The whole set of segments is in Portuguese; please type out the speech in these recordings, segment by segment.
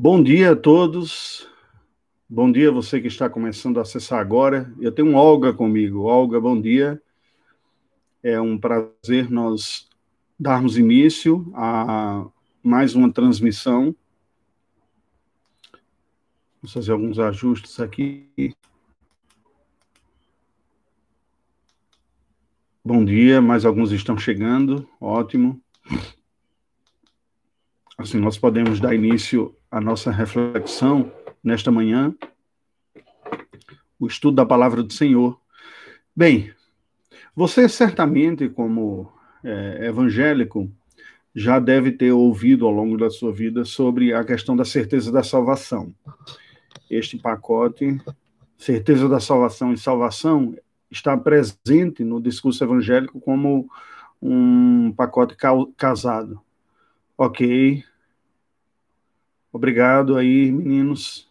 Bom dia a todos. Bom dia você que está começando a acessar agora. Eu tenho Olga comigo. Olga, bom dia. É um prazer nós darmos início a mais uma transmissão. Vamos fazer alguns ajustes aqui. Bom dia, mais alguns estão chegando. Ótimo. Assim, nós podemos dar início à nossa reflexão nesta manhã, o estudo da palavra do Senhor. Bem, você certamente, como é, evangélico, já deve ter ouvido ao longo da sua vida sobre a questão da certeza da salvação. Este pacote, certeza da salvação e salvação, está presente no discurso evangélico como um pacote casado. Ok. Obrigado aí, meninos.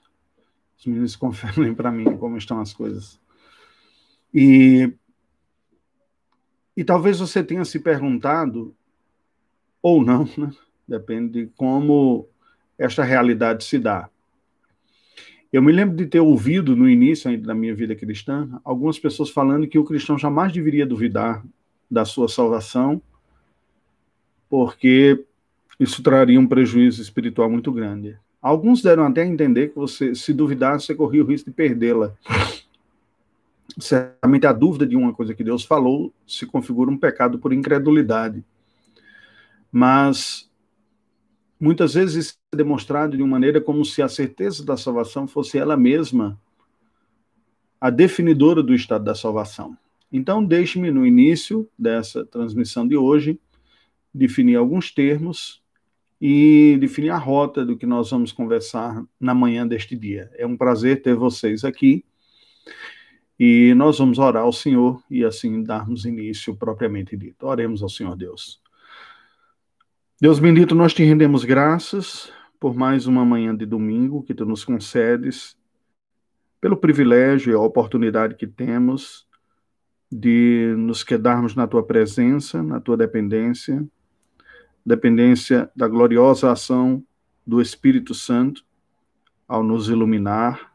Os meninos conferem para mim como estão as coisas. E, e talvez você tenha se perguntado, ou não, né? depende de como esta realidade se dá. Eu me lembro de ter ouvido no início da minha vida cristã algumas pessoas falando que o cristão jamais deveria duvidar da sua salvação, porque isso traria um prejuízo espiritual muito grande. Alguns deram até a entender que você, se duvidar, você corria o risco de perdê-la. Certamente a dúvida de uma coisa que Deus falou se configura um pecado por incredulidade. Mas Muitas vezes isso é demonstrado de uma maneira como se a certeza da salvação fosse ela mesma a definidora do estado da salvação. Então, deixe-me, no início dessa transmissão de hoje, definir alguns termos e definir a rota do que nós vamos conversar na manhã deste dia. É um prazer ter vocês aqui e nós vamos orar ao Senhor e assim darmos início propriamente dito. Oremos ao Senhor Deus. Deus bendito, nós te rendemos graças por mais uma manhã de domingo que tu nos concedes, pelo privilégio e a oportunidade que temos de nos quedarmos na tua presença, na tua dependência, dependência da gloriosa ação do Espírito Santo ao nos iluminar,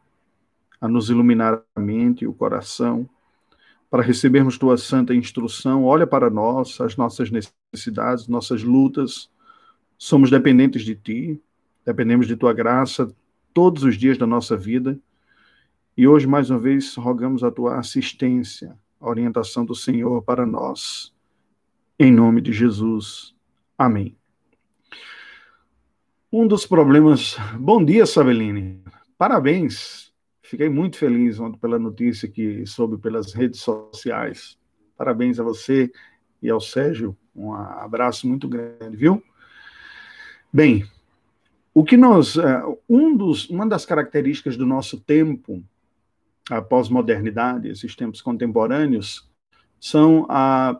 a nos iluminar a mente e o coração, para recebermos tua santa instrução. Olha para nós, as nossas necessidades, nossas lutas, Somos dependentes de Ti, dependemos de Tua graça todos os dias da nossa vida. E hoje, mais uma vez, rogamos a Tua assistência, a orientação do Senhor para nós. Em nome de Jesus. Amém. Um dos problemas. Bom dia, Sabeline. Parabéns. Fiquei muito feliz ontem pela notícia que soube pelas redes sociais. Parabéns a você e ao Sérgio. Um abraço muito grande, viu? Bem, o que nós, é, um dos, uma das características do nosso tempo, a pós-modernidade, esses tempos contemporâneos, são a,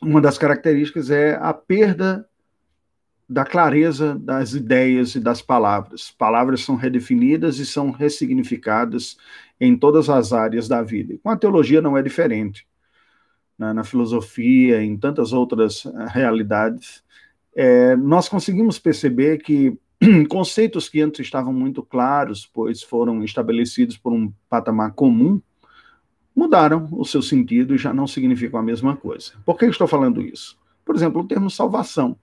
uma das características é a perda da clareza das ideias e das palavras. Palavras são redefinidas e são ressignificadas em todas as áreas da vida. Com a teologia não é diferente. Na, na filosofia, em tantas outras eh, realidades, é, nós conseguimos perceber que conceitos que antes estavam muito claros, pois foram estabelecidos por um patamar comum, mudaram o seu sentido e já não significam a mesma coisa. Por que estou falando isso? Por exemplo, o termo salvação.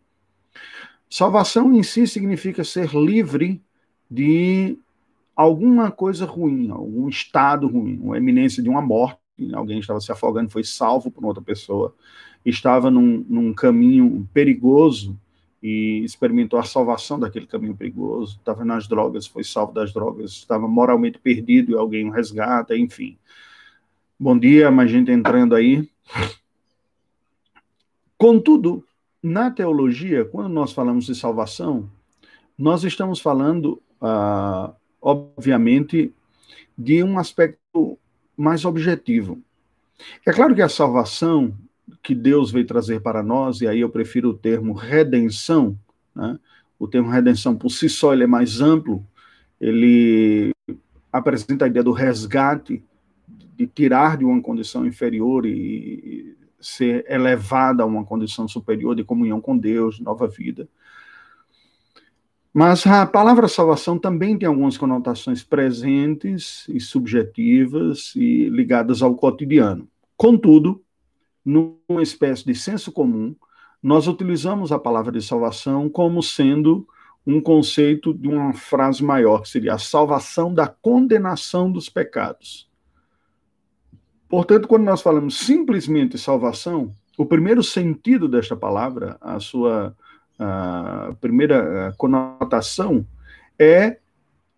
Salvação em si significa ser livre de alguma coisa ruim, algum estado ruim, uma eminência de uma morte, alguém estava se afogando, foi salvo por outra pessoa, estava num, num caminho perigoso e experimentou a salvação daquele caminho perigoso, estava nas drogas, foi salvo das drogas, estava moralmente perdido e alguém o resgata, enfim. Bom dia, mais gente entrando aí. Contudo, na teologia, quando nós falamos de salvação, nós estamos falando, ah, obviamente, de um aspecto mais objetivo. É claro que a salvação que Deus veio trazer para nós, e aí eu prefiro o termo redenção, né? o termo redenção por si só ele é mais amplo, ele apresenta a ideia do resgate, de tirar de uma condição inferior e ser elevada a uma condição superior de comunhão com Deus, de nova vida. Mas a palavra salvação também tem algumas conotações presentes e subjetivas e ligadas ao cotidiano. Contudo, numa espécie de senso comum, nós utilizamos a palavra de salvação como sendo um conceito de uma frase maior, que seria a salvação da condenação dos pecados. Portanto, quando nós falamos simplesmente salvação, o primeiro sentido desta palavra, a sua a primeira conotação, é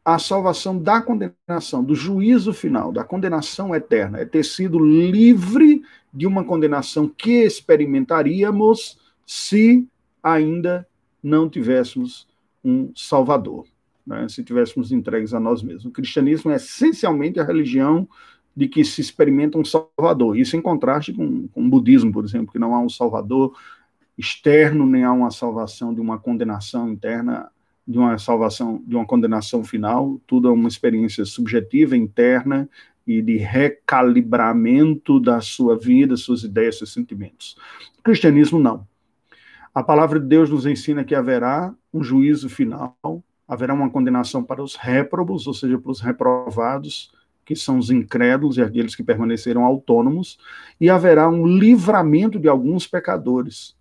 a salvação da condenação, do juízo final, da condenação eterna, é ter sido livre de uma condenação que experimentaríamos se ainda não tivéssemos um Salvador, né? se tivéssemos entregues a nós mesmos. O cristianismo é essencialmente a religião de que se experimenta um Salvador. Isso em contraste com, com o budismo, por exemplo, que não há um Salvador externo, nem há uma salvação de uma condenação interna, de uma salvação, de uma condenação final. Tudo é uma experiência subjetiva, interna e de recalibramento da sua vida, suas ideias, seus sentimentos. O cristianismo não. A palavra de Deus nos ensina que haverá um juízo final, haverá uma condenação para os réprobos, ou seja, para os reprovados, que são os incrédulos e aqueles que permaneceram autônomos, e haverá um livramento de alguns pecadores,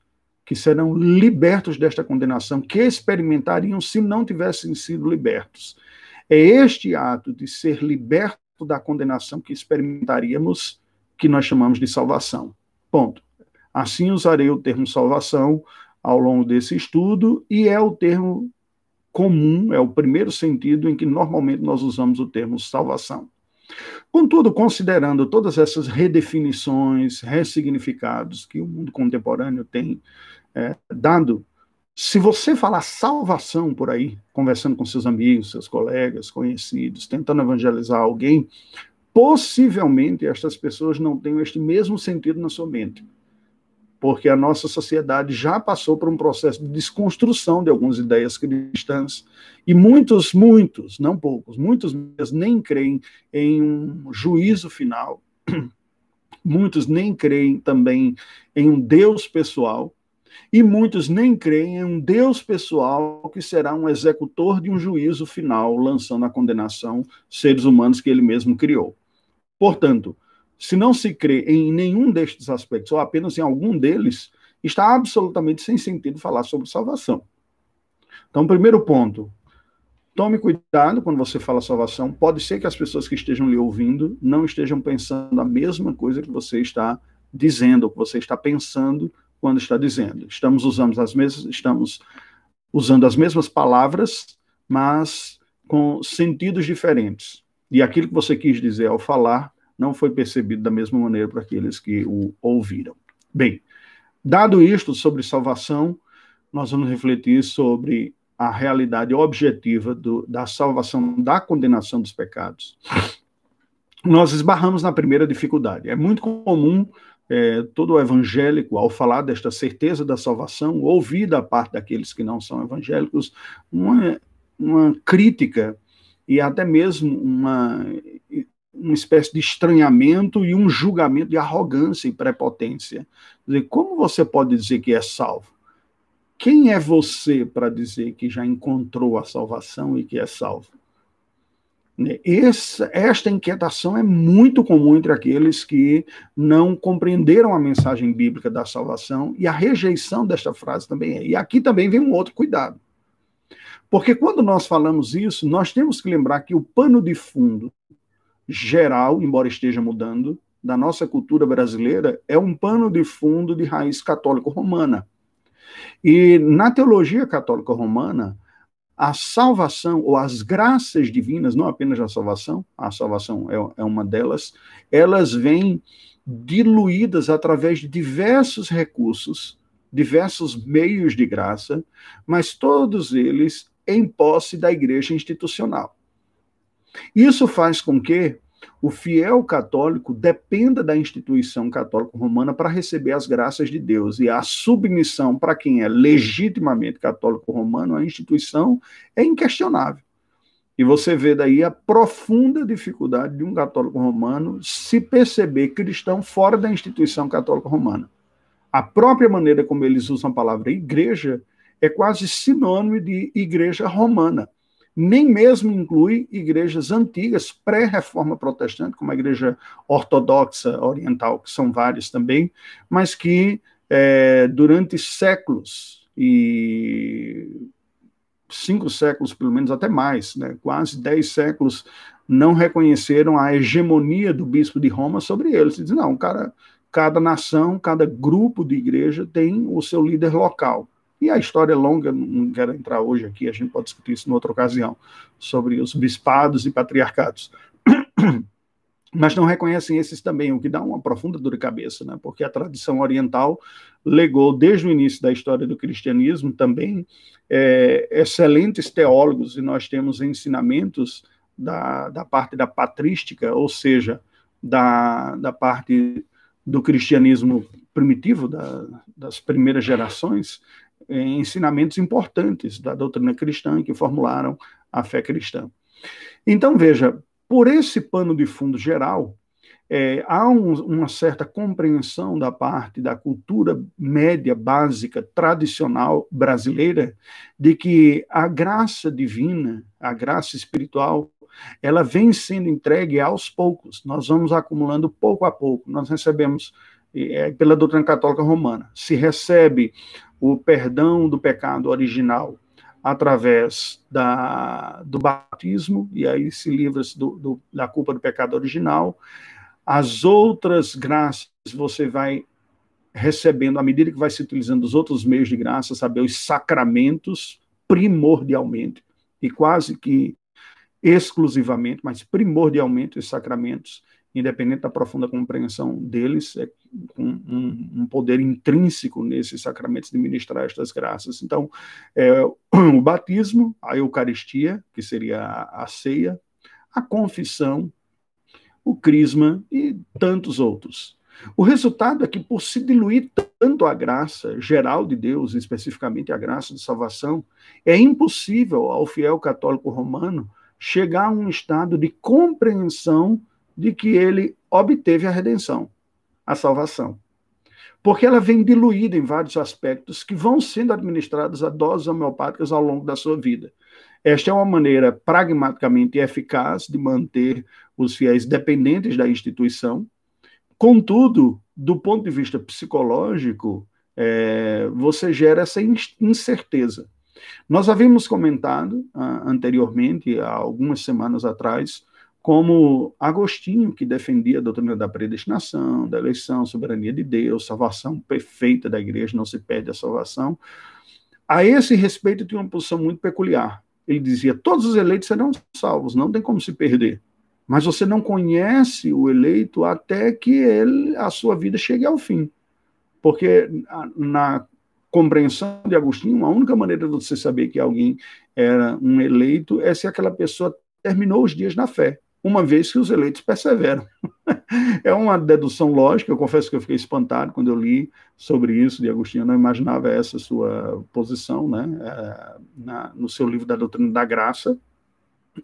que serão libertos desta condenação, que experimentariam se não tivessem sido libertos. É este ato de ser liberto da condenação que experimentaríamos que nós chamamos de salvação. Ponto. Assim usarei o termo salvação ao longo desse estudo, e é o termo comum, é o primeiro sentido em que normalmente nós usamos o termo salvação. Contudo, considerando todas essas redefinições, ressignificados que o mundo contemporâneo tem é, dado, se você falar salvação por aí, conversando com seus amigos, seus colegas, conhecidos, tentando evangelizar alguém, possivelmente estas pessoas não tenham este mesmo sentido na sua mente porque a nossa sociedade já passou por um processo de desconstrução de algumas ideias cristãs, e muitos, muitos, não poucos, muitos nem creem em um juízo final, muitos nem creem também em um Deus pessoal, e muitos nem creem em um Deus pessoal que será um executor de um juízo final, lançando a condenação seres humanos que ele mesmo criou. Portanto, se não se crê em nenhum destes aspectos, ou apenas em algum deles, está absolutamente sem sentido falar sobre salvação. Então, primeiro ponto, tome cuidado quando você fala salvação. Pode ser que as pessoas que estejam lhe ouvindo não estejam pensando a mesma coisa que você está dizendo, ou que você está pensando quando está dizendo. Estamos usando as mesmas, estamos usando as mesmas palavras, mas com sentidos diferentes. E aquilo que você quis dizer ao falar não foi percebido da mesma maneira para aqueles que o ouviram. Bem, dado isto sobre salvação, nós vamos refletir sobre a realidade objetiva do, da salvação da condenação dos pecados. Nós esbarramos na primeira dificuldade. É muito comum é, todo evangélico, ao falar desta certeza da salvação, ouvir da parte daqueles que não são evangélicos uma, uma crítica e até mesmo uma uma espécie de estranhamento e um julgamento de arrogância e prepotência. Dizer, como você pode dizer que é salvo? Quem é você para dizer que já encontrou a salvação e que é salvo? Né, esta inquietação é muito comum entre aqueles que não compreenderam a mensagem bíblica da salvação e a rejeição desta frase também é. E aqui também vem um outro cuidado. Porque quando nós falamos isso, nós temos que lembrar que o pano de fundo geral, embora esteja mudando, da nossa cultura brasileira é um pano de fundo de raiz católico-romana. E na teologia católica-romana, a salvação ou as graças divinas, não apenas a salvação, a salvação é, é uma delas, elas vêm diluídas através de diversos recursos, diversos meios de graça, mas todos eles em posse da igreja institucional. Isso faz com que o fiel católico dependa da instituição católica romana para receber as graças de Deus. E a submissão para quem é legitimamente católico romano à instituição é inquestionável. E você vê daí a profunda dificuldade de um católico romano se perceber cristão fora da instituição católica romana. A própria maneira como eles usam a palavra igreja é quase sinônimo de igreja romana. Nem mesmo inclui igrejas antigas, pré-reforma protestante, como a igreja ortodoxa oriental, que são várias também, mas que é, durante séculos e cinco séculos, pelo menos até mais, né, quase dez séculos, não reconheceram a hegemonia do bispo de Roma sobre eles. Dizem, não, cara, cada nação, cada grupo de igreja tem o seu líder local. E a história é longa, não quero entrar hoje aqui, a gente pode discutir isso em outra ocasião, sobre os bispados e patriarcados. Mas não reconhecem esses também, o que dá uma profunda dor de cabeça, né? porque a tradição oriental legou, desde o início da história do cristianismo, também é, excelentes teólogos, e nós temos ensinamentos da, da parte da patrística, ou seja, da, da parte do cristianismo primitivo, da, das primeiras gerações, ensinamentos importantes da doutrina cristã que formularam a fé cristã. Então, veja, por esse pano de fundo geral, é, há um, uma certa compreensão da parte da cultura média, básica, tradicional brasileira, de que a graça divina, a graça espiritual, ela vem sendo entregue aos poucos. Nós vamos acumulando pouco a pouco. Nós recebemos, é, pela doutrina católica romana, se recebe o perdão do pecado original através da, do batismo, e aí se livra-se da culpa do pecado original. As outras graças você vai recebendo à medida que vai se utilizando os outros meios de graça, saber os sacramentos primordialmente e quase que exclusivamente, mas primordialmente os sacramentos, independente da profunda compreensão deles, é um, um poder intrínseco nesses sacramentos de ministrar estas graças. Então, é, o batismo, a Eucaristia, que seria a, a ceia, a confissão, o crisma e tantos outros. O resultado é que, por se diluir tanto a graça geral de Deus, especificamente a graça de salvação, é impossível ao fiel católico romano chegar a um estado de compreensão de que ele obteve a redenção, a salvação. Porque ela vem diluída em vários aspectos que vão sendo administrados a doses homeopáticas ao longo da sua vida. Esta é uma maneira pragmaticamente eficaz de manter os fiéis dependentes da instituição. Contudo, do ponto de vista psicológico, é, você gera essa incerteza. Nós havíamos comentado uh, anteriormente, há algumas semanas atrás, como Agostinho, que defendia a doutrina da predestinação, da eleição, soberania de Deus, salvação perfeita da igreja, não se perde a salvação. A esse respeito, tinha uma posição muito peculiar. Ele dizia: todos os eleitos serão salvos, não tem como se perder. Mas você não conhece o eleito até que ele, a sua vida chegue ao fim. Porque na compreensão de Agostinho, a única maneira de você saber que alguém era um eleito é se aquela pessoa terminou os dias na fé, uma vez que os eleitos perseveram. é uma dedução lógica, eu confesso que eu fiquei espantado quando eu li sobre isso de Agostinho, eu não imaginava essa sua posição, né, é, na, no seu livro da Doutrina da Graça,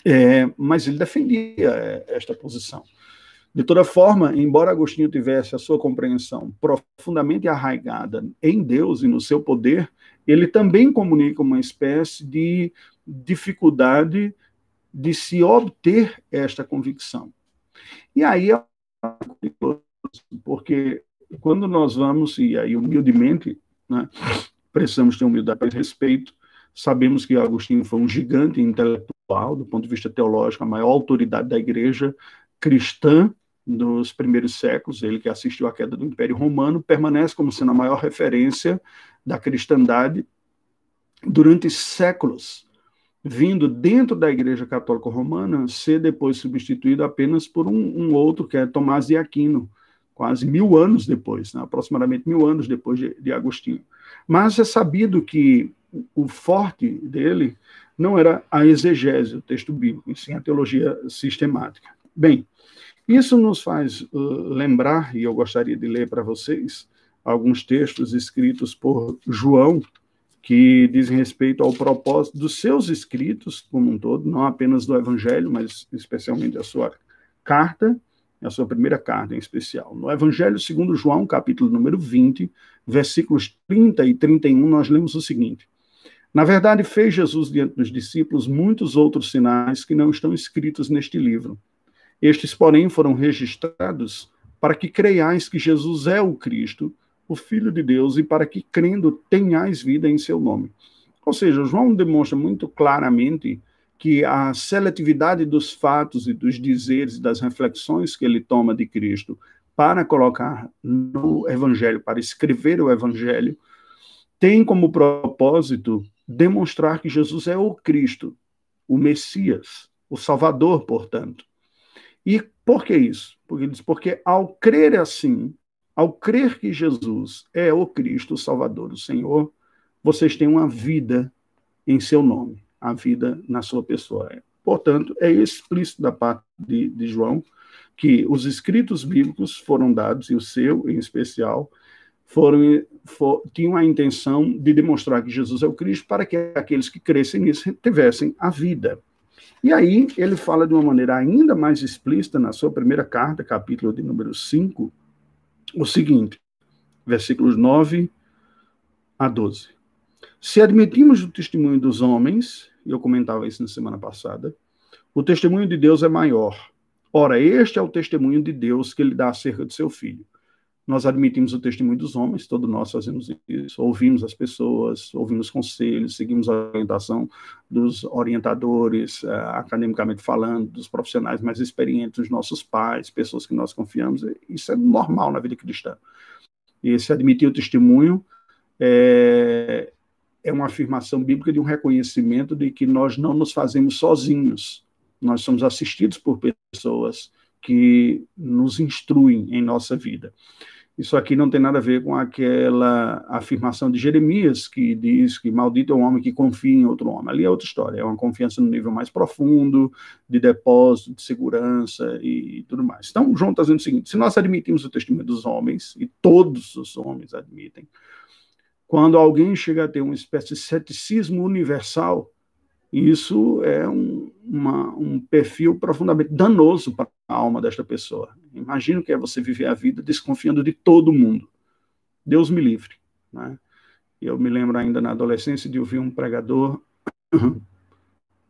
é, mas ele defendia é, esta posição. De toda forma, embora Agostinho tivesse a sua compreensão profundamente arraigada em Deus e no seu poder, ele também comunica uma espécie de dificuldade de se obter esta convicção. E aí é porque quando nós vamos, e aí humildemente, né, precisamos ter humildade e respeito, sabemos que Agostinho foi um gigante intelectual, do ponto de vista teológico, a maior autoridade da igreja cristã dos primeiros séculos, ele que assistiu à queda do Império Romano, permanece como sendo a maior referência da cristandade durante séculos, vindo dentro da Igreja Católica Romana ser depois substituído apenas por um, um outro, que é Tomás de Aquino, quase mil anos depois, né, aproximadamente mil anos depois de, de Agostinho. Mas é sabido que o forte dele não era a exegese, o texto bíblico, e sim a teologia sistemática. Bem, isso nos faz uh, lembrar, e eu gostaria de ler para vocês, alguns textos escritos por João, que dizem respeito ao propósito dos seus escritos como um todo, não apenas do Evangelho, mas especialmente a sua carta, a sua primeira carta em especial. No Evangelho segundo João, capítulo número 20, versículos 30 e 31, nós lemos o seguinte: Na verdade, fez Jesus diante dos discípulos muitos outros sinais que não estão escritos neste livro. Estes, porém, foram registrados para que creiais que Jesus é o Cristo, o Filho de Deus, e para que, crendo, tenhais vida em seu nome. Ou seja, João demonstra muito claramente que a seletividade dos fatos e dos dizeres e das reflexões que ele toma de Cristo para colocar no Evangelho, para escrever o Evangelho, tem como propósito demonstrar que Jesus é o Cristo, o Messias, o Salvador, portanto. E por que isso? Porque diz, porque ao crer assim, ao crer que Jesus é o Cristo, o Salvador, o Senhor, vocês têm uma vida em seu nome, a vida na sua pessoa. Portanto, é explícito da parte de, de João que os escritos bíblicos foram dados, e o seu em especial, foram, for, tinham a intenção de demonstrar que Jesus é o Cristo para que aqueles que crescem nisso tivessem a vida. E aí ele fala de uma maneira ainda mais explícita na sua primeira carta, capítulo de número 5, o seguinte, versículos 9 a 12. Se admitimos o testemunho dos homens, eu comentava isso na semana passada, o testemunho de Deus é maior. Ora, este é o testemunho de Deus que ele dá acerca de seu filho nós admitimos o testemunho dos homens, todos nós fazemos isso, ouvimos as pessoas, ouvimos conselhos, seguimos a orientação dos orientadores, uh, academicamente falando, dos profissionais mais experientes, dos nossos pais, pessoas que nós confiamos, isso é normal na vida cristã. E esse admitir o testemunho é, é uma afirmação bíblica de um reconhecimento de que nós não nos fazemos sozinhos, nós somos assistidos por pessoas que nos instruem em nossa vida. Isso aqui não tem nada a ver com aquela afirmação de Jeremias, que diz que maldito é o homem que confia em outro homem. Ali é outra história, é uma confiança no nível mais profundo, de depósito, de segurança e tudo mais. Então, João está dizendo o seguinte: se nós admitimos o testemunho dos homens, e todos os homens admitem, quando alguém chega a ter uma espécie de ceticismo universal, isso é um, uma, um perfil profundamente danoso para a alma desta pessoa. Imagino que é você viver a vida desconfiando de todo mundo. Deus me livre. Né? Eu me lembro ainda na adolescência de ouvir um pregador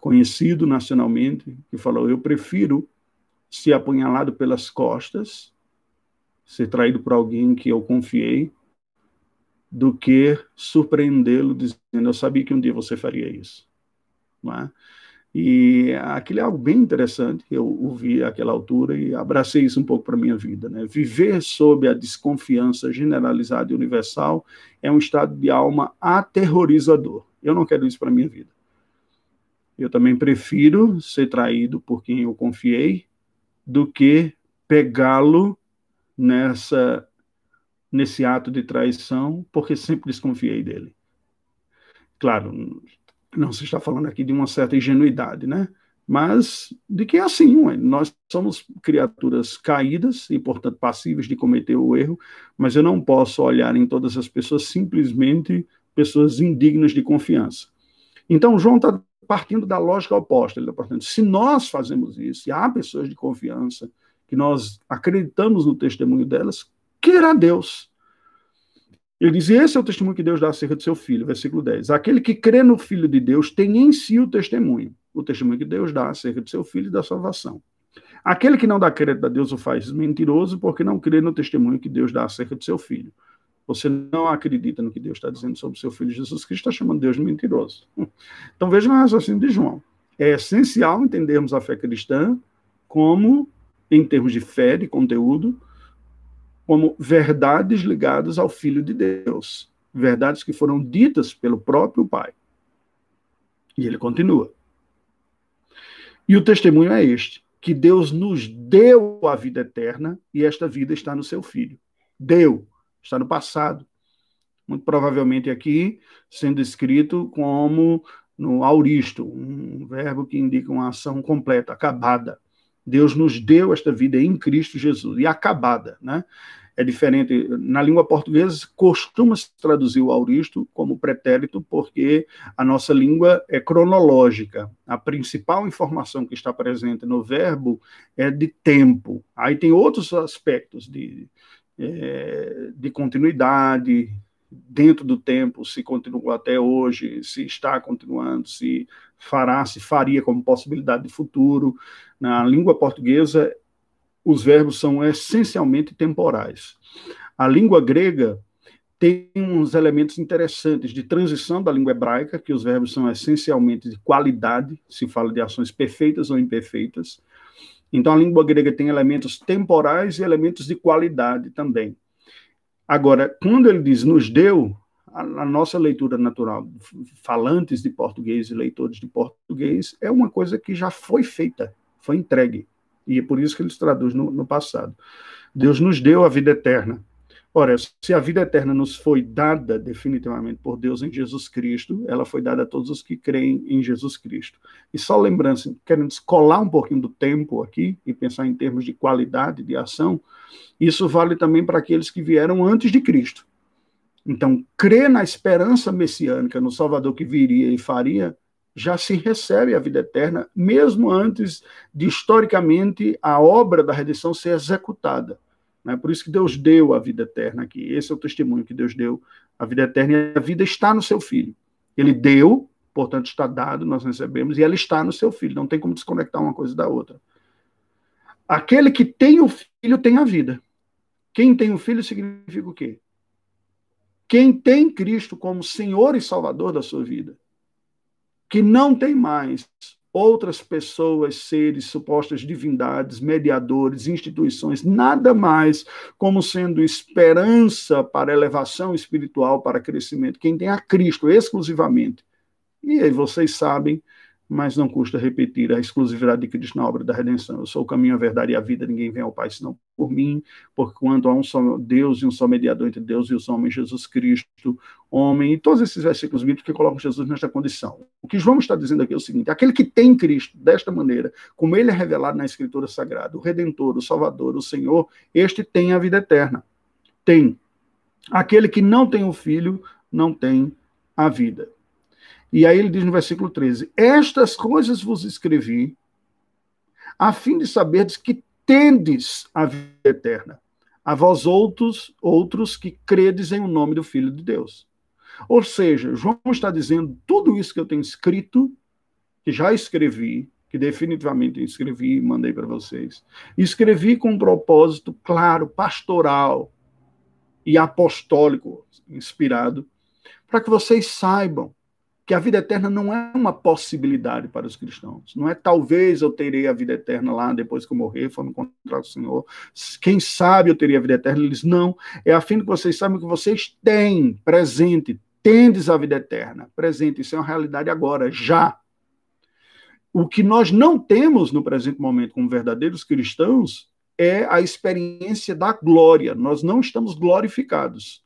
conhecido nacionalmente que falou: Eu prefiro ser apunhalado pelas costas, ser traído por alguém que eu confiei, do que surpreendê-lo dizendo: Eu sabia que um dia você faria isso. É? E aquilo é algo bem interessante, eu ouvi àquela altura e abracei isso um pouco para a minha vida. Né? Viver sob a desconfiança generalizada e universal é um estado de alma aterrorizador. Eu não quero isso para a minha vida. Eu também prefiro ser traído por quem eu confiei do que pegá-lo nessa nesse ato de traição, porque sempre desconfiei dele. Claro, não se está falando aqui de uma certa ingenuidade, né? Mas de que é assim, nós somos criaturas caídas e, portanto, passíveis de cometer o erro, mas eu não posso olhar em todas as pessoas simplesmente pessoas indignas de confiança. Então, João está partindo da lógica oposta. Ele está partindo, se nós fazemos isso, e há pessoas de confiança que nós acreditamos no testemunho delas, queira Deus ele diz: esse é o testemunho que Deus dá acerca do seu filho, versículo 10. Aquele que crê no Filho de Deus tem em si o testemunho, o testemunho que Deus dá acerca do seu filho e da salvação. Aquele que não dá crédito a Deus o faz mentiroso, porque não crê no testemunho que Deus dá acerca do seu filho. Você não acredita no que Deus está dizendo sobre o seu filho Jesus Cristo, está chamando Deus de mentiroso. Então vejam o raciocínio de João. É essencial entendermos a fé cristã como, em termos de fé, de conteúdo, como verdades ligadas ao Filho de Deus, verdades que foram ditas pelo próprio Pai. E ele continua. E o testemunho é este: que Deus nos deu a vida eterna e esta vida está no seu Filho. Deu, está no passado. Muito provavelmente aqui sendo escrito como no auristo, um verbo que indica uma ação completa, acabada. Deus nos deu esta vida em Cristo Jesus, e acabada, né? É diferente. Na língua portuguesa, costuma-se traduzir o auristo como pretérito, porque a nossa língua é cronológica. A principal informação que está presente no verbo é de tempo. Aí tem outros aspectos de, é, de continuidade, dentro do tempo, se continuou até hoje, se está continuando, se fará, se faria como possibilidade de futuro. Na língua portuguesa, os verbos são essencialmente temporais. A língua grega tem uns elementos interessantes de transição da língua hebraica, que os verbos são essencialmente de qualidade, se fala de ações perfeitas ou imperfeitas. Então, a língua grega tem elementos temporais e elementos de qualidade também. Agora, quando ele diz nos deu, a, a, nossa leitura natural, falantes de português e leitores de português, é uma coisa que já foi feita, foi entregue. E é por isso que eles traduzem no, no passado. Deus nos deu a vida eterna. Ora, se a vida eterna nos foi dada definitivamente por Deus em Jesus Cristo, ela foi dada a todos os que creem em Jesus Cristo. E só lembrando, querendo descolar um pouquinho do tempo aqui e pensar em termos de qualidade de ação, isso vale também para aqueles que vieram antes de Cristo. Então, crer na esperança messiânica, no Salvador que viria e faria, já se recebe a vida eterna, mesmo antes de historicamente a obra da redenção ser executada. Né? Por isso que Deus deu a vida eterna aqui. Esse é o testemunho que Deus deu. A vida eterna e a vida está no seu filho. Ele deu, portanto está dado, nós recebemos, e ela está no seu filho. Não tem como desconectar uma coisa da outra. Aquele que tem o filho tem a vida. Quem tem o filho significa o quê? Quem tem Cristo como Senhor e Salvador da sua vida, que não tem mais outras pessoas, seres, supostas divindades, mediadores, instituições, nada mais como sendo esperança para elevação espiritual, para crescimento. Quem tem a Cristo exclusivamente. E aí vocês sabem mas não custa repetir a exclusividade de Cristo na obra da redenção. Eu sou o caminho, a verdade e a vida, ninguém vem ao Pai senão por mim, porque quanto há um só Deus e um só mediador entre Deus e os homens, Jesus Cristo, homem, e todos esses versículos bíblicos que colocam Jesus nesta condição. O que João está dizendo aqui é o seguinte: aquele que tem Cristo desta maneira, como ele é revelado na Escritura Sagrada, o Redentor, o Salvador, o Senhor, este tem a vida eterna. Tem. Aquele que não tem o Filho, não tem a vida. E aí ele diz no versículo 13: Estas coisas vos escrevi, a fim de saberdes que tendes a vida eterna, a vós outros, outros que credes em o nome do Filho de Deus. Ou seja, João está dizendo tudo isso que eu tenho escrito, que já escrevi, que definitivamente escrevi e mandei para vocês. Escrevi com um propósito claro, pastoral e apostólico, inspirado, para que vocês saibam que a vida eterna não é uma possibilidade para os cristãos. Não é talvez eu terei a vida eterna lá depois que eu morrer, for me encontrar o Senhor. Quem sabe eu teria a vida eterna? Eles não. É a fim que vocês saibam que vocês têm presente, tendes a vida eterna. Presente, isso é uma realidade agora, já. O que nós não temos no presente momento como verdadeiros cristãos é a experiência da glória. Nós não estamos glorificados.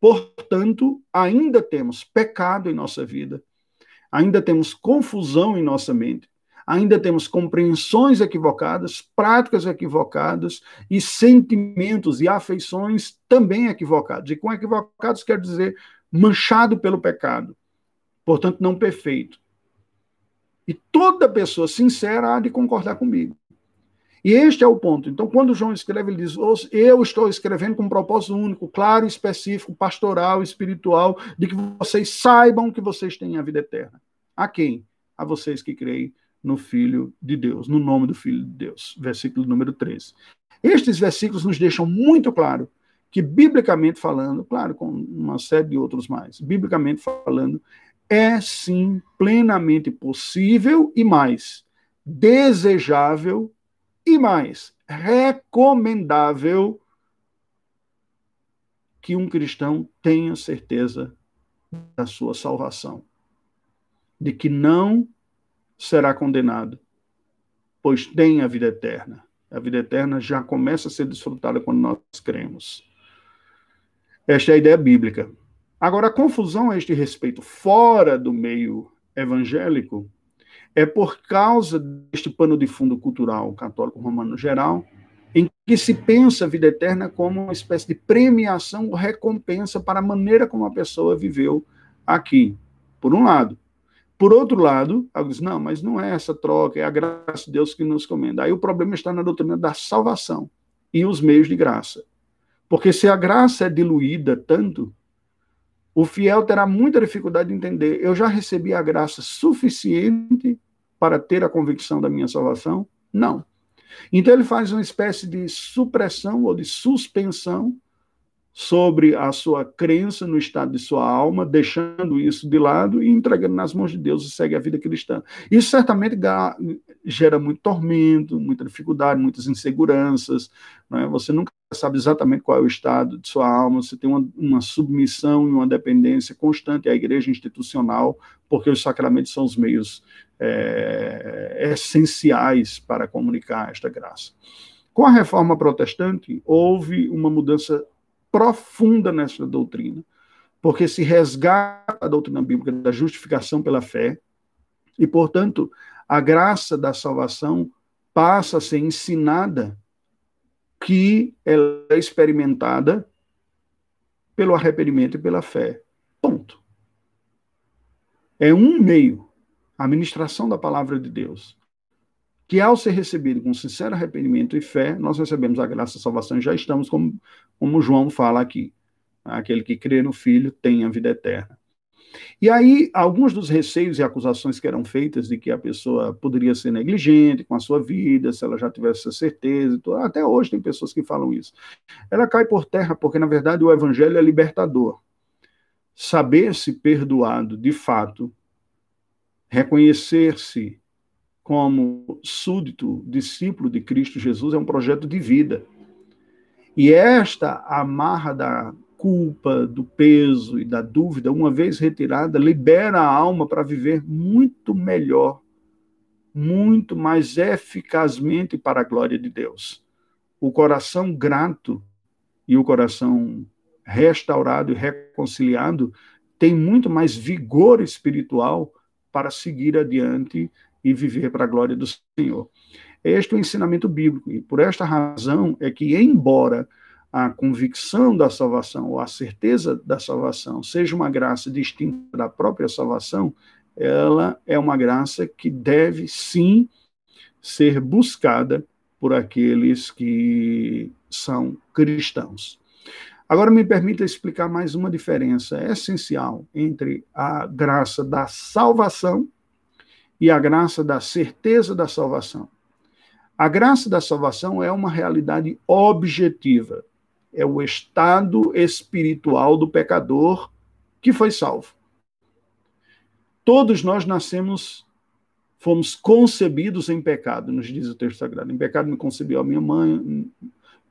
Portanto, ainda temos pecado em nossa vida, ainda temos confusão em nossa mente, ainda temos compreensões equivocadas, práticas equivocadas e sentimentos e afeições também equivocados. E com equivocados quer dizer manchado pelo pecado, portanto, não perfeito. E toda pessoa sincera há de concordar comigo. E este é o ponto. Então, quando João escreve, ele diz: Eu estou escrevendo com um propósito único, claro, específico, pastoral, espiritual, de que vocês saibam que vocês têm a vida eterna. A quem? A vocês que creem no Filho de Deus, no nome do Filho de Deus. Versículo número 13. Estes versículos nos deixam muito claro que, biblicamente falando, claro, com uma série de outros mais, biblicamente falando, é sim plenamente possível e mais desejável e mais, recomendável que um cristão tenha certeza da sua salvação, de que não será condenado, pois tem a vida eterna. A vida eterna já começa a ser desfrutada quando nós cremos. Esta é a ideia bíblica. Agora, a confusão a este respeito fora do meio evangélico é por causa deste pano de fundo cultural católico romano geral, em que se pensa a vida eterna como uma espécie de premiação ou recompensa para a maneira como a pessoa viveu aqui, por um lado. Por outro lado, alguns não, mas não é essa troca, é a graça de Deus que nos comenda. Aí o problema está na doutrina da salvação e os meios de graça. Porque se a graça é diluída tanto, o fiel terá muita dificuldade de entender. Eu já recebi a graça suficiente para ter a convicção da minha salvação? Não. Então ele faz uma espécie de supressão ou de suspensão sobre a sua crença no estado de sua alma, deixando isso de lado e entregando nas mãos de Deus e segue a vida cristã. Isso certamente gera muito tormento, muita dificuldade, muitas inseguranças. Né? Você nunca sabe exatamente qual é o estado de sua alma, você tem uma, uma submissão e uma dependência constante à igreja institucional, porque os sacramentos são os meios é, essenciais para comunicar esta graça. Com a reforma protestante, houve uma mudança profunda nessa doutrina, porque se resgata a doutrina bíblica da justificação pela fé, e, portanto, a graça da salvação passa a ser ensinada que ela é experimentada pelo arrependimento e pela fé. Ponto. É um meio, a ministração da palavra de Deus, que ao ser recebido com sincero arrependimento e fé, nós recebemos a graça da salvação e já estamos, como, como João fala aqui. Aquele que crê no Filho tem a vida eterna. E aí, alguns dos receios e acusações que eram feitas de que a pessoa poderia ser negligente com a sua vida, se ela já tivesse certeza, até hoje tem pessoas que falam isso. Ela cai por terra porque, na verdade, o evangelho é libertador. Saber-se perdoado de fato, reconhecer-se como súdito, discípulo de Cristo Jesus, é um projeto de vida. E esta amarra da culpa, do peso e da dúvida, uma vez retirada, libera a alma para viver muito melhor, muito mais eficazmente para a glória de Deus. O coração grato e o coração restaurado e reconciliado tem muito mais vigor espiritual para seguir adiante e viver para a glória do Senhor. Este é o ensinamento bíblico, e por esta razão é que, embora a convicção da salvação ou a certeza da salvação seja uma graça distinta da própria salvação, ela é uma graça que deve sim ser buscada por aqueles que são cristãos. Agora me permita explicar mais uma diferença essencial entre a graça da salvação e a graça da certeza da salvação. A graça da salvação é uma realidade objetiva, é o estado espiritual do pecador que foi salvo. Todos nós nascemos, fomos concebidos em pecado, nos diz o texto sagrado. Em pecado me concebeu a minha mãe,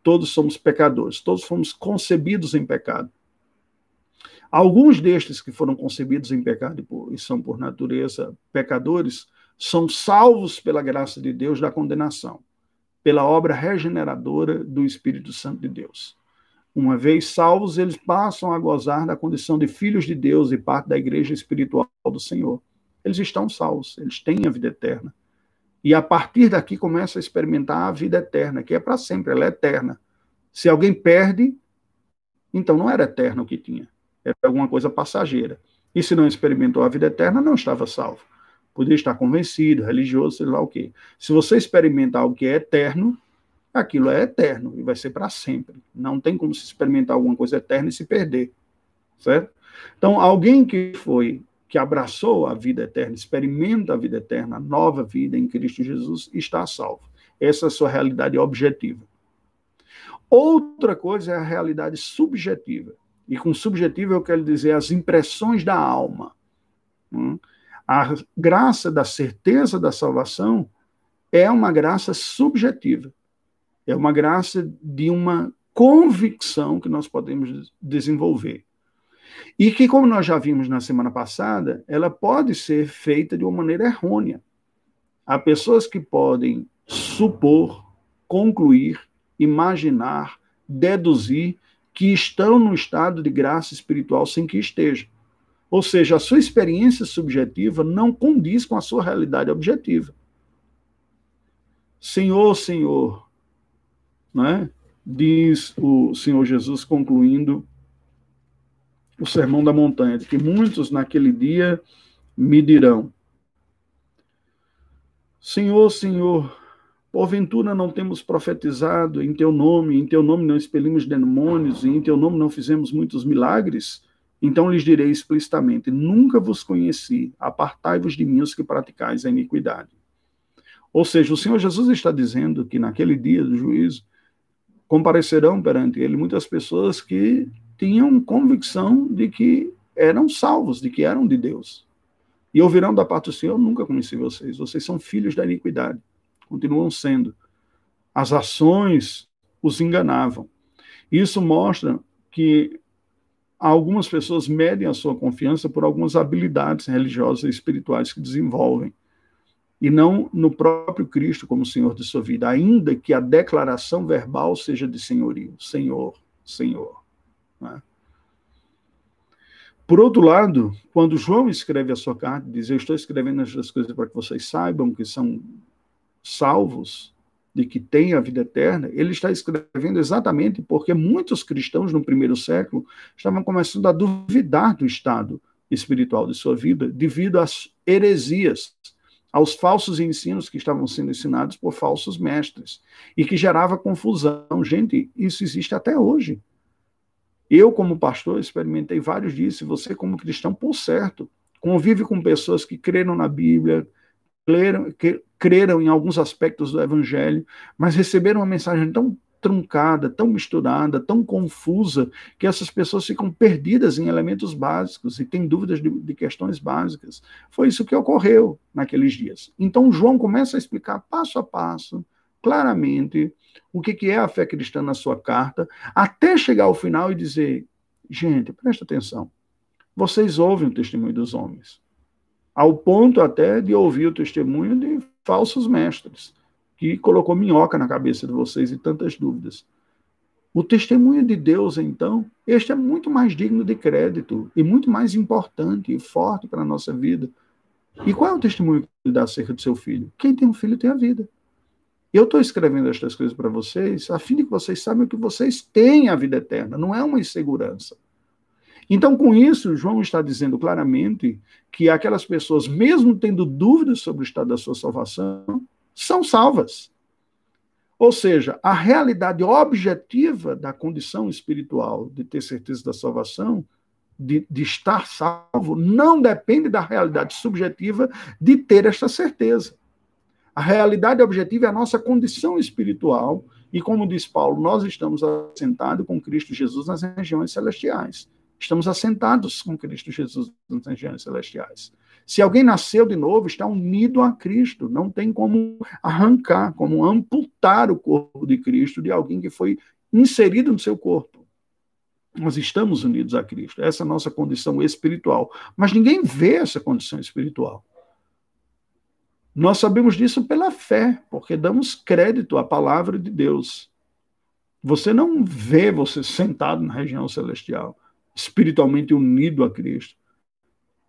todos somos pecadores, todos fomos concebidos em pecado. Alguns destes que foram concebidos em pecado e, são, por natureza, pecadores, são salvos pela graça de Deus da condenação, pela obra regeneradora do Espírito Santo de Deus. Uma vez salvos, eles passam a gozar da condição de filhos de Deus e parte da igreja espiritual do Senhor. Eles estão salvos, eles têm a vida eterna. E a partir daqui começa a experimentar a vida eterna, que é para sempre, ela é eterna. Se alguém perde, então não era eterno o que tinha era alguma coisa passageira. E se não experimentou a vida eterna, não estava salvo. Podia estar convencido, religioso, sei lá o quê. Se você experimentar algo que é eterno, aquilo é eterno e vai ser para sempre. Não tem como se experimentar alguma coisa eterna e se perder. Certo? Então, alguém que foi, que abraçou a vida eterna, experimenta a vida eterna, a nova vida em Cristo Jesus, está salvo. Essa é a sua realidade objetiva. Outra coisa é a realidade subjetiva. E com subjetivo eu quero dizer as impressões da alma. Hum? A graça da certeza da salvação é uma graça subjetiva. É uma graça de uma convicção que nós podemos desenvolver. E que, como nós já vimos na semana passada, ela pode ser feita de uma maneira errônea. Há pessoas que podem supor, concluir, imaginar, deduzir que estão no estado de graça espiritual sem que estejam. Ou seja, a sua experiência subjetiva não condiz com a sua realidade objetiva. Senhor, Senhor, né? diz o Senhor Jesus concluindo o sermão da montanha, de que muitos naquele dia me dirão: Senhor, Senhor, Porventura não temos profetizado em teu nome, em teu nome não expelimos demônios, e em teu nome não fizemos muitos milagres? Então lhes direi explicitamente: Nunca vos conheci, apartai-vos de mim os que praticais a iniquidade. Ou seja, o Senhor Jesus está dizendo que naquele dia do juízo comparecerão perante ele muitas pessoas que tinham convicção de que eram salvos, de que eram de Deus. E ouvirão da parte do Senhor: Nunca conheci vocês, vocês são filhos da iniquidade. Continuam sendo. As ações os enganavam. Isso mostra que algumas pessoas medem a sua confiança por algumas habilidades religiosas e espirituais que desenvolvem, e não no próprio Cristo como Senhor de sua vida, ainda que a declaração verbal seja de senhorio, Senhor, Senhor. Né? Por outro lado, quando João escreve a sua carta, diz: Eu estou escrevendo essas coisas para que vocês saibam que são salvos, de que têm a vida eterna, ele está escrevendo exatamente porque muitos cristãos no primeiro século estavam começando a duvidar do estado espiritual de sua vida devido às heresias, aos falsos ensinos que estavam sendo ensinados por falsos mestres e que gerava confusão. Gente, isso existe até hoje. Eu, como pastor, experimentei vários dias. E você, como cristão, por certo, convive com pessoas que creram na Bíblia, creram, que, creram em alguns aspectos do Evangelho, mas receberam uma mensagem tão truncada, tão misturada, tão confusa, que essas pessoas ficam perdidas em elementos básicos e têm dúvidas de, de, questões básicas. Foi isso que ocorreu naqueles dias. Então, João começa a explicar passo a passo, claramente, o que, é a fé cristã na sua carta, até chegar ao final e dizer: gente, presta atenção, vocês ouvem o testemunho dos homens, ao ponto até de ouvir o testemunho de falsos mestres, que colocou minhoca na cabeça de vocês e tantas dúvidas. O testemunho de Deus, então, este é muito mais digno de crédito e muito mais importante e forte para a nossa vida. E qual é o testemunho que ele dá acerca do seu filho? Quem tem um filho tem a vida. Eu estou escrevendo estas coisas para vocês a fim de que vocês saibam que vocês têm a vida eterna, não é uma insegurança. Então, com isso, João está dizendo claramente que aquelas pessoas, mesmo tendo dúvidas sobre o estado da sua salvação, são salvas. Ou seja, a realidade objetiva da condição espiritual de ter certeza da salvação, de, de estar salvo, não depende da realidade subjetiva de ter esta certeza. A realidade objetiva é a nossa condição espiritual, e como diz Paulo, nós estamos assentados com Cristo Jesus nas regiões celestiais. Estamos assentados com Cristo Jesus nas regiões celestiais. Se alguém nasceu de novo, está unido a Cristo. Não tem como arrancar, como amputar o corpo de Cristo de alguém que foi inserido no seu corpo. Nós estamos unidos a Cristo. Essa é a nossa condição espiritual. Mas ninguém vê essa condição espiritual. Nós sabemos disso pela fé, porque damos crédito à palavra de Deus. Você não vê você sentado na região celestial espiritualmente unido a Cristo.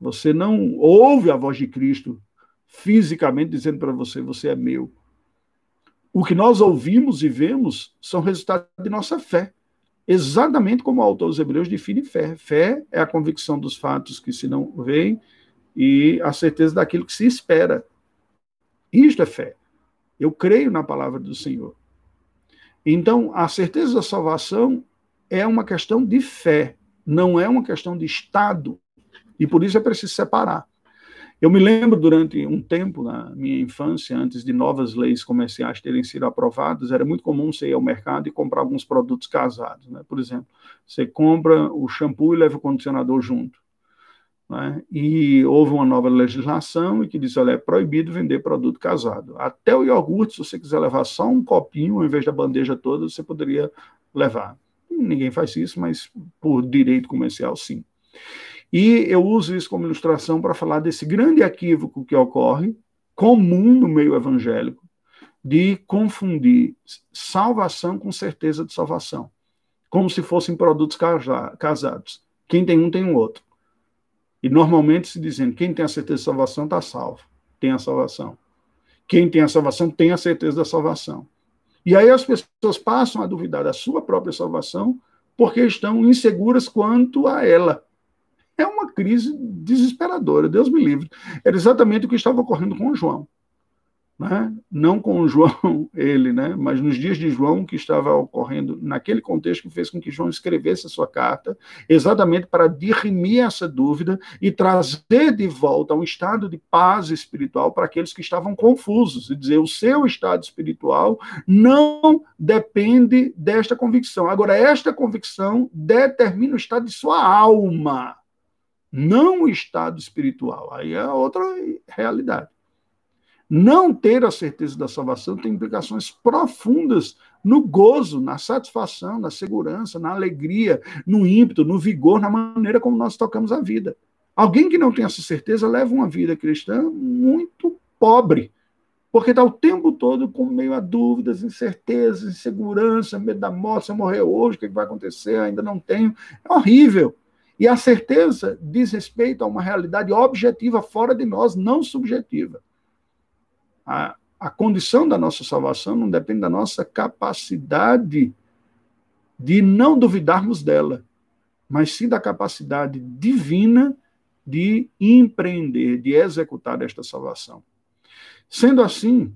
Você não ouve a voz de Cristo fisicamente dizendo para você: você é meu. O que nós ouvimos e vemos são resultados de nossa fé. Exatamente como o autor dos Hebreus define fé. Fé é a convicção dos fatos que se não veem e a certeza daquilo que se espera. Isto é fé. Eu creio na palavra do Senhor. Então, a certeza da salvação é uma questão de fé não é uma questão de Estado, e por isso é preciso separar. Eu me lembro durante um tempo, na minha infância, antes de novas leis comerciais terem sido aprovadas, era muito comum você ir ao mercado e comprar alguns produtos casados. Né? Por exemplo, você compra o shampoo e leva o condicionador junto. Né? E houve uma nova legislação que diz, olha, é proibido vender produto casado. Até o iogurte, se você quiser levar só um copinho, ao invés da bandeja toda, você poderia levar. Ninguém faz isso, mas por direito comercial, sim. E eu uso isso como ilustração para falar desse grande equívoco que ocorre, comum no meio evangélico, de confundir salvação com certeza de salvação, como se fossem produtos casados. Quem tem um tem o outro. E normalmente se dizendo, quem tem a certeza de salvação está salvo, tem a salvação. Quem tem a salvação tem a certeza da salvação. E aí as pessoas passam a duvidar da sua própria salvação porque estão inseguras quanto a ela. É uma crise desesperadora, Deus me livre. Era exatamente o que estava ocorrendo com João. Né? não com João, ele, né? mas nos dias de João, que estava ocorrendo naquele contexto que fez com que João escrevesse a sua carta, exatamente para dirimir essa dúvida e trazer de volta um estado de paz espiritual para aqueles que estavam confusos, e dizer: o seu estado espiritual não depende desta convicção. Agora, esta convicção determina o estado de sua alma, não o estado espiritual. Aí é outra realidade. Não ter a certeza da salvação tem implicações profundas no gozo, na satisfação, na segurança, na alegria, no ímpeto, no vigor, na maneira como nós tocamos a vida. Alguém que não tem essa certeza leva uma vida cristã muito pobre, porque está o tempo todo com meio a dúvidas, incertezas, insegurança, medo da morte, se eu morrer hoje, o que vai acontecer? Ainda não tenho. É horrível. E a certeza diz respeito a uma realidade objetiva fora de nós, não subjetiva. A, a condição da nossa salvação não depende da nossa capacidade de não duvidarmos dela, mas sim da capacidade divina de empreender, de executar esta salvação. Sendo assim,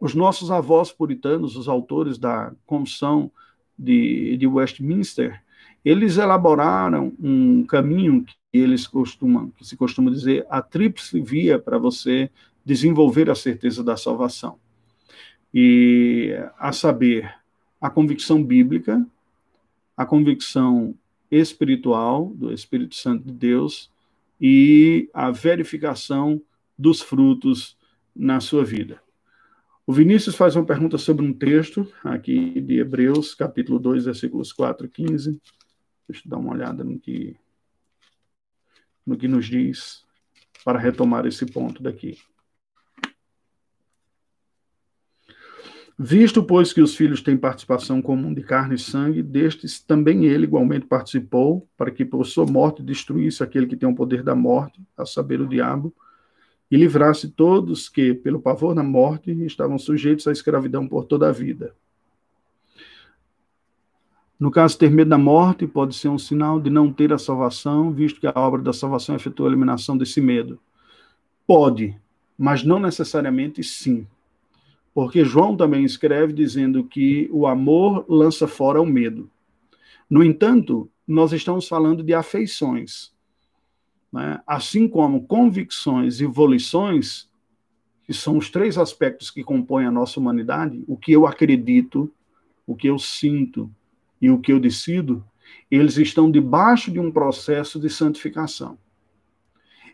os nossos avós puritanos, os autores da Confissão de, de Westminster, eles elaboraram um caminho que eles costumam, que se costuma dizer, a tríplice via para você desenvolver a certeza da salvação. E a saber, a convicção bíblica, a convicção espiritual do Espírito Santo de Deus e a verificação dos frutos na sua vida. O Vinícius faz uma pergunta sobre um texto aqui de Hebreus, capítulo 2, versículos 4 e 15. Deixa eu dar uma olhada no que, no que nos diz para retomar esse ponto daqui. Visto, pois, que os filhos têm participação comum de carne e sangue, destes também ele igualmente participou, para que por sua morte destruísse aquele que tem o poder da morte, a saber, o diabo, e livrasse todos que, pelo pavor da morte, estavam sujeitos à escravidão por toda a vida. No caso, ter medo da morte pode ser um sinal de não ter a salvação, visto que a obra da salvação efetua a eliminação desse medo. Pode, mas não necessariamente sim. Porque João também escreve dizendo que o amor lança fora o medo. No entanto, nós estamos falando de afeições. Né? Assim como convicções e volições, que são os três aspectos que compõem a nossa humanidade, o que eu acredito, o que eu sinto e o que eu decido, eles estão debaixo de um processo de santificação.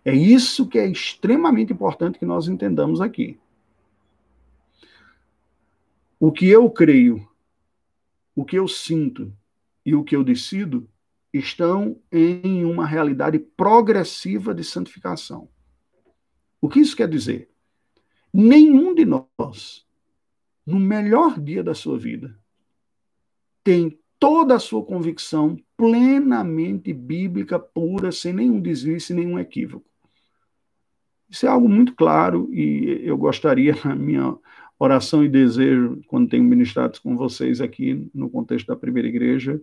É isso que é extremamente importante que nós entendamos aqui. O que eu creio, o que eu sinto e o que eu decido estão em uma realidade progressiva de santificação. O que isso quer dizer? Nenhum de nós, no melhor dia da sua vida, tem toda a sua convicção plenamente bíblica, pura, sem nenhum desvio, sem nenhum equívoco. Isso é algo muito claro e eu gostaria, na minha oração e desejo, quando tenho ministrado com vocês aqui no contexto da primeira igreja,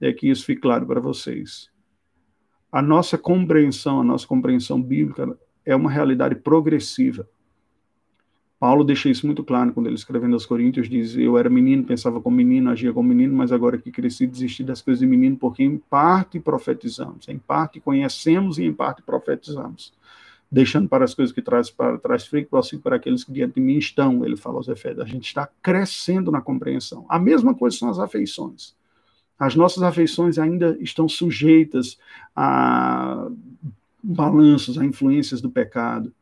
é que isso fique claro para vocês. A nossa compreensão, a nossa compreensão bíblica é uma realidade progressiva. Paulo deixa isso muito claro quando ele escrevendo aos Coríntios, diz: Eu era menino, pensava como menino, agia como menino, mas agora que cresci, desisti das coisas de menino, porque em parte profetizamos, em parte conhecemos e em parte profetizamos deixando para as coisas que traz para trás frio, assim para aqueles que diante de mim estão, ele fala aos Efésios. A gente está crescendo na compreensão. A mesma coisa são as afeições. As nossas afeições ainda estão sujeitas a balanços, a influências do pecado.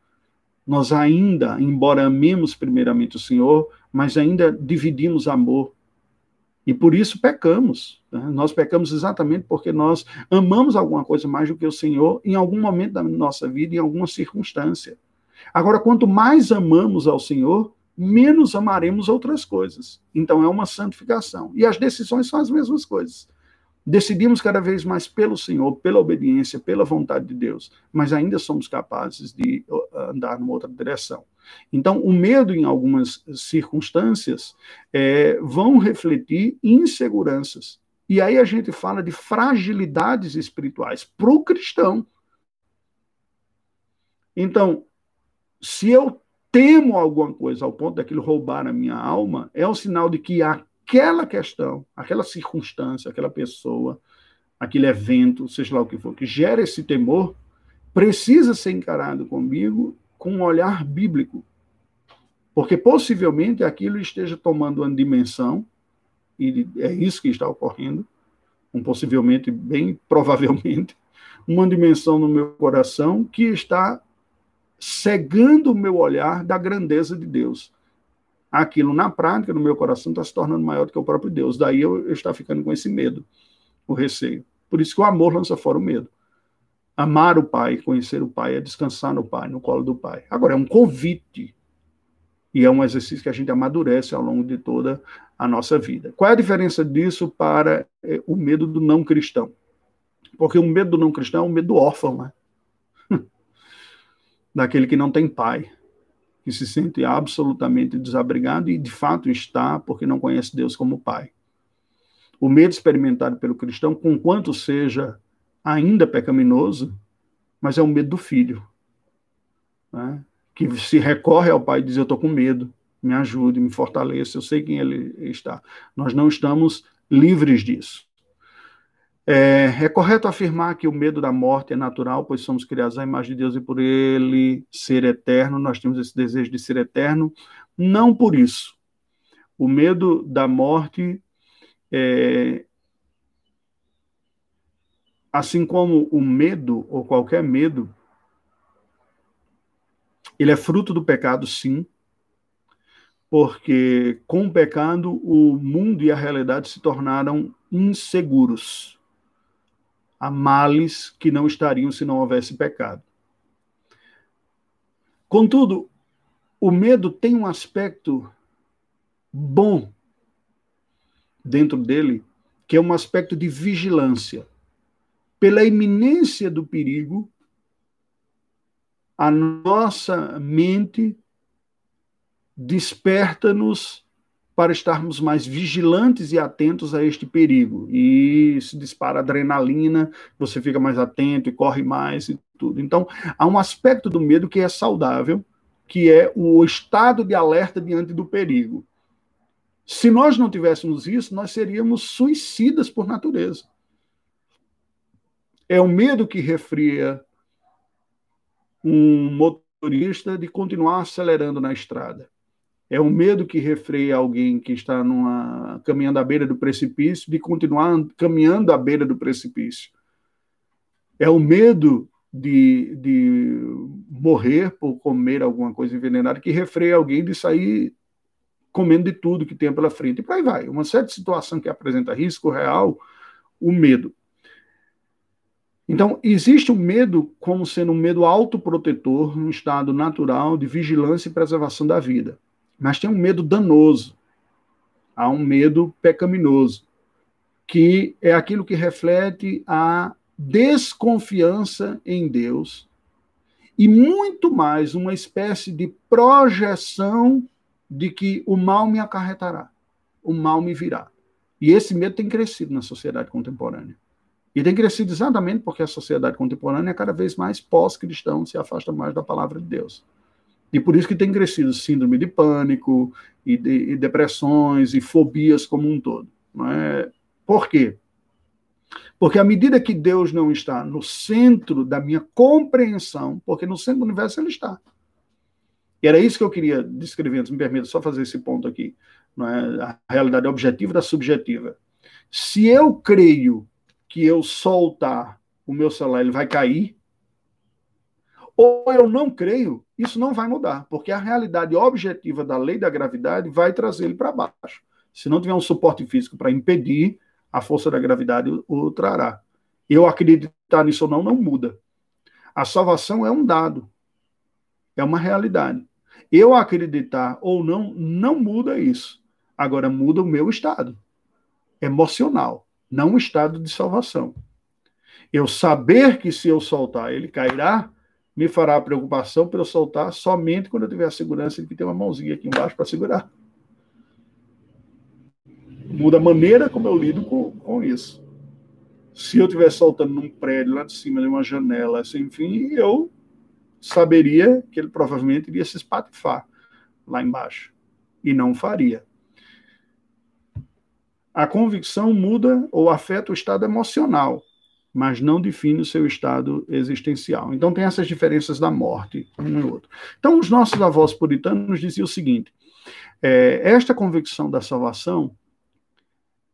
Nós ainda, embora amemos primeiramente o Senhor, mas ainda dividimos amor e por isso pecamos. Né? Nós pecamos exatamente porque nós amamos alguma coisa mais do que o Senhor em algum momento da nossa vida, em alguma circunstância. Agora, quanto mais amamos ao Senhor, menos amaremos outras coisas. Então é uma santificação. E as decisões são as mesmas coisas. Decidimos cada vez mais pelo Senhor, pela obediência, pela vontade de Deus, mas ainda somos capazes de uh, andar numa outra direção. Então, o medo, em algumas circunstâncias, é, vão refletir inseguranças. E aí a gente fala de fragilidades espirituais para o cristão. Então, se eu temo alguma coisa ao ponto daquilo roubar a minha alma, é um sinal de que aquela questão, aquela circunstância, aquela pessoa, aquele evento, seja lá o que for, que gera esse temor, precisa ser encarado comigo com um olhar bíblico. Porque possivelmente aquilo esteja tomando uma dimensão, e é isso que está ocorrendo, um possivelmente, bem provavelmente, uma dimensão no meu coração que está cegando o meu olhar da grandeza de Deus. Aquilo, na prática, no meu coração, está se tornando maior do que o próprio Deus. Daí eu, eu ficando com esse medo, o receio. Por isso que o amor lança fora o medo. Amar o Pai, conhecer o Pai, é descansar no Pai, no colo do Pai. Agora, é um convite. E é um exercício que a gente amadurece ao longo de toda a nossa vida. Qual é a diferença disso para é, o medo do não cristão? Porque o medo do não cristão é o medo do órfão, né? daquele que não tem pai, que se sente absolutamente desabrigado e de fato está porque não conhece Deus como pai. O medo experimentado pelo cristão, conquanto seja ainda pecaminoso, mas é o medo do filho, né? que se recorre ao pai e diz: Eu estou com medo, me ajude, me fortaleça, eu sei quem ele está. Nós não estamos livres disso. É, é, correto afirmar que o medo da morte é natural, pois somos criados à imagem de Deus e por ele ser eterno, nós temos esse desejo de ser eterno. Não por isso. O medo da morte, é, assim como o medo, ou qualquer medo, ele é fruto do pecado, sim, porque com o pecado o mundo e a realidade se tornaram inseguros a males que não estariam se não houvesse pecado. Contudo, o medo tem um aspecto bom dentro dele, que é um aspecto de vigilância. Pela iminência do perigo, a nossa mente desperta-nos para estarmos mais vigilantes e atentos a este perigo. E se dispara adrenalina, você fica mais atento e corre mais e tudo. Então, há um aspecto do medo que é saudável, que é o estado de alerta diante do perigo. Se nós não tivéssemos isso, nós seríamos suicidas por natureza. É o medo que refria um motorista de continuar acelerando na estrada. É o medo que refreia alguém que está numa, caminhando à beira do precipício de continuar caminhando à beira do precipício. É o medo de, de morrer por comer alguma coisa envenenada que refreia alguém de sair comendo de tudo que tem pela frente. E por aí vai. Uma certa situação que apresenta risco real, o medo. Então, existe o medo como sendo um medo autoprotetor, um estado natural de vigilância e preservação da vida. Mas tem um medo danoso, há um medo pecaminoso, que é aquilo que reflete a desconfiança em Deus e muito mais uma espécie de projeção de que o mal me acarretará, o mal me virá. E esse medo tem crescido na sociedade contemporânea. E tem crescido exatamente porque a sociedade contemporânea é cada vez mais pós-cristão, se afasta mais da palavra de Deus. E por isso que tem crescido síndrome de pânico e, de, e depressões e fobias como um todo. Não é? Por quê? Porque à medida que Deus não está no centro da minha compreensão, porque no centro do universo ele está. E era isso que eu queria descrever, se me permita só fazer esse ponto aqui. Não é? A realidade objetiva da subjetiva. Se eu creio que eu soltar o meu celular, ele vai cair, ou eu não creio, isso não vai mudar, porque a realidade objetiva da lei da gravidade vai trazer ele para baixo. Se não tiver um suporte físico para impedir, a força da gravidade o, trará. Eu acreditar nisso ou não, não muda. A salvação é um dado, é uma realidade. Eu acreditar ou não, não muda isso. Agora muda o meu estado emocional, não o estado de salvação. Eu saber que se eu soltar ele cairá, me fará preocupação para eu soltar somente quando eu tiver a segurança de que tem uma mãozinha aqui embaixo para segurar. Muda a maneira como eu lido com, com isso. Se eu estiver soltando num prédio lá de cima de uma janela, assim, enfim, eu saberia que ele provavelmente iria se espatifar lá embaixo. E não faria. A convicção muda ou afeta o estado emocional, mas não define o seu estado existencial. Então tem essas diferenças da morte um no outro. Então os nossos avós puritanos diziam o seguinte: é, esta convicção da salvação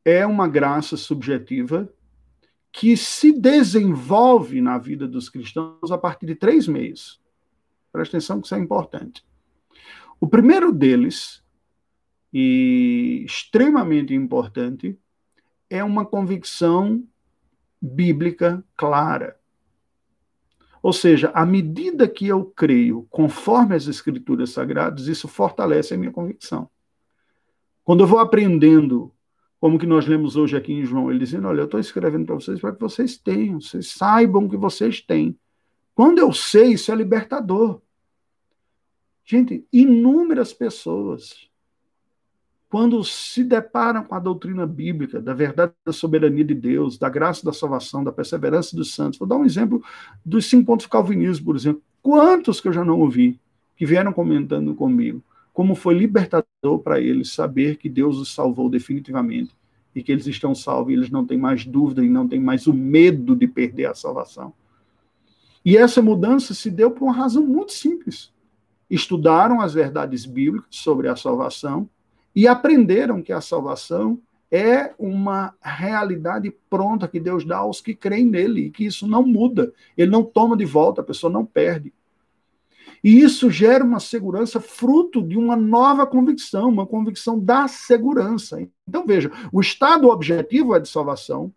é uma graça subjetiva que se desenvolve na vida dos cristãos a partir de três meios. Presta atenção que isso é importante. O primeiro deles, e extremamente importante, é uma convicção bíblica clara. Ou seja, à medida que eu creio conforme as escrituras sagradas, isso fortalece a minha convicção. Quando eu vou aprendendo, como que nós lemos hoje aqui em João, ele dizendo: Olha, eu estou escrevendo para vocês para que vocês tenham, vocês saibam que vocês têm. Quando eu sei, isso é libertador. Gente, inúmeras pessoas quando se deparam com a doutrina bíblica, da verdade da soberania de Deus, da graça da salvação, da perseverança dos santos, vou dar um exemplo dos cinco pontos calvinismo, por exemplo. Quantos que eu já não ouvi que vieram comentando comigo como foi libertador para eles saber que Deus os salvou definitivamente e que eles estão salvos e eles não têm mais dúvida e não têm mais o medo de perder a salvação. E essa mudança se deu por uma razão muito simples. Estudaram as verdades bíblicas sobre a salvação e aprenderam que a salvação é uma realidade pronta que Deus dá aos que creem nele, e que isso não muda, ele não toma de volta, a pessoa não perde. E isso gera uma segurança fruto de uma nova convicção, uma convicção da segurança. Então, veja, o estado objetivo é de salvação,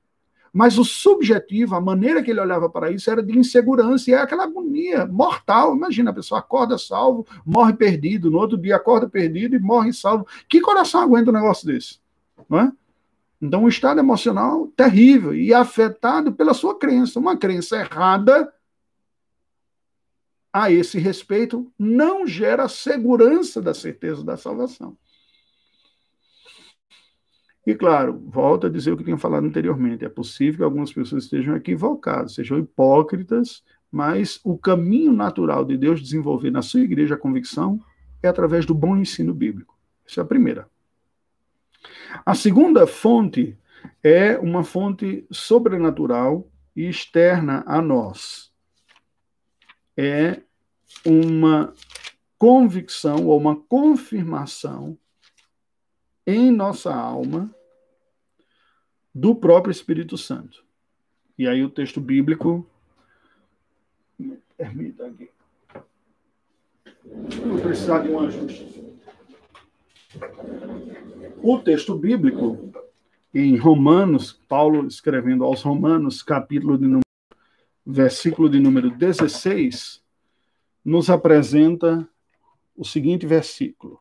mas o subjetivo, a maneira que ele olhava para isso era de insegurança, e é aquela agonia mortal. Imagina, a pessoa acorda salvo, morre perdido, no outro dia acorda perdido e morre salvo. Que coração aguenta um negócio desse? Não é? Então, um estado emocional terrível e afetado pela sua crença. Uma crença errada a esse respeito não gera segurança da certeza da salvação. E, claro, volto a dizer o que tinha falado anteriormente: é possível que algumas pessoas estejam equivocadas, sejam hipócritas, mas o caminho natural de Deus desenvolver na sua igreja a convicção é através do bom ensino bíblico. Essa é a primeira. A segunda fonte é uma fonte sobrenatural e externa a nós. É uma convicção ou uma confirmação em nossa alma do próprio Espírito Santo. E aí o texto bíblico. Permita aqui. Vou precisar de um ajuste. O texto bíblico, em Romanos, Paulo escrevendo aos Romanos, capítulo de número, versículo de número 16, nos apresenta o seguinte versículo.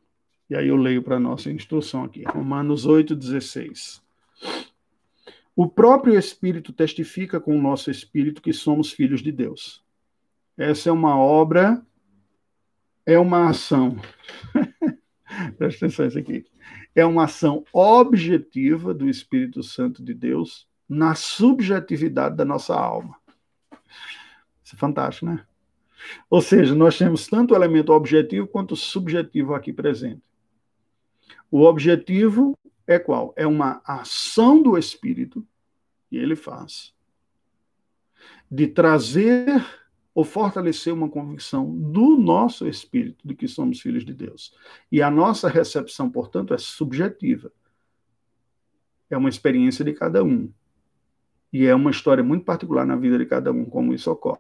E aí eu leio para a nossa instrução aqui, Romanos 8,16. O próprio Espírito testifica com o nosso espírito que somos filhos de Deus. Essa é uma obra, é uma ação. Presta atenção nisso aqui. É uma ação objetiva do Espírito Santo de Deus na subjetividade da nossa alma. Isso é fantástico, né? Ou seja, nós temos tanto o elemento objetivo quanto o subjetivo aqui presente. O objetivo é qual? É uma ação do Espírito que ele faz de trazer ou fortalecer uma convicção do nosso espírito de que somos filhos de Deus. E a nossa recepção, portanto, é subjetiva. É uma experiência de cada um. E é uma história muito particular na vida de cada um, como isso ocorre.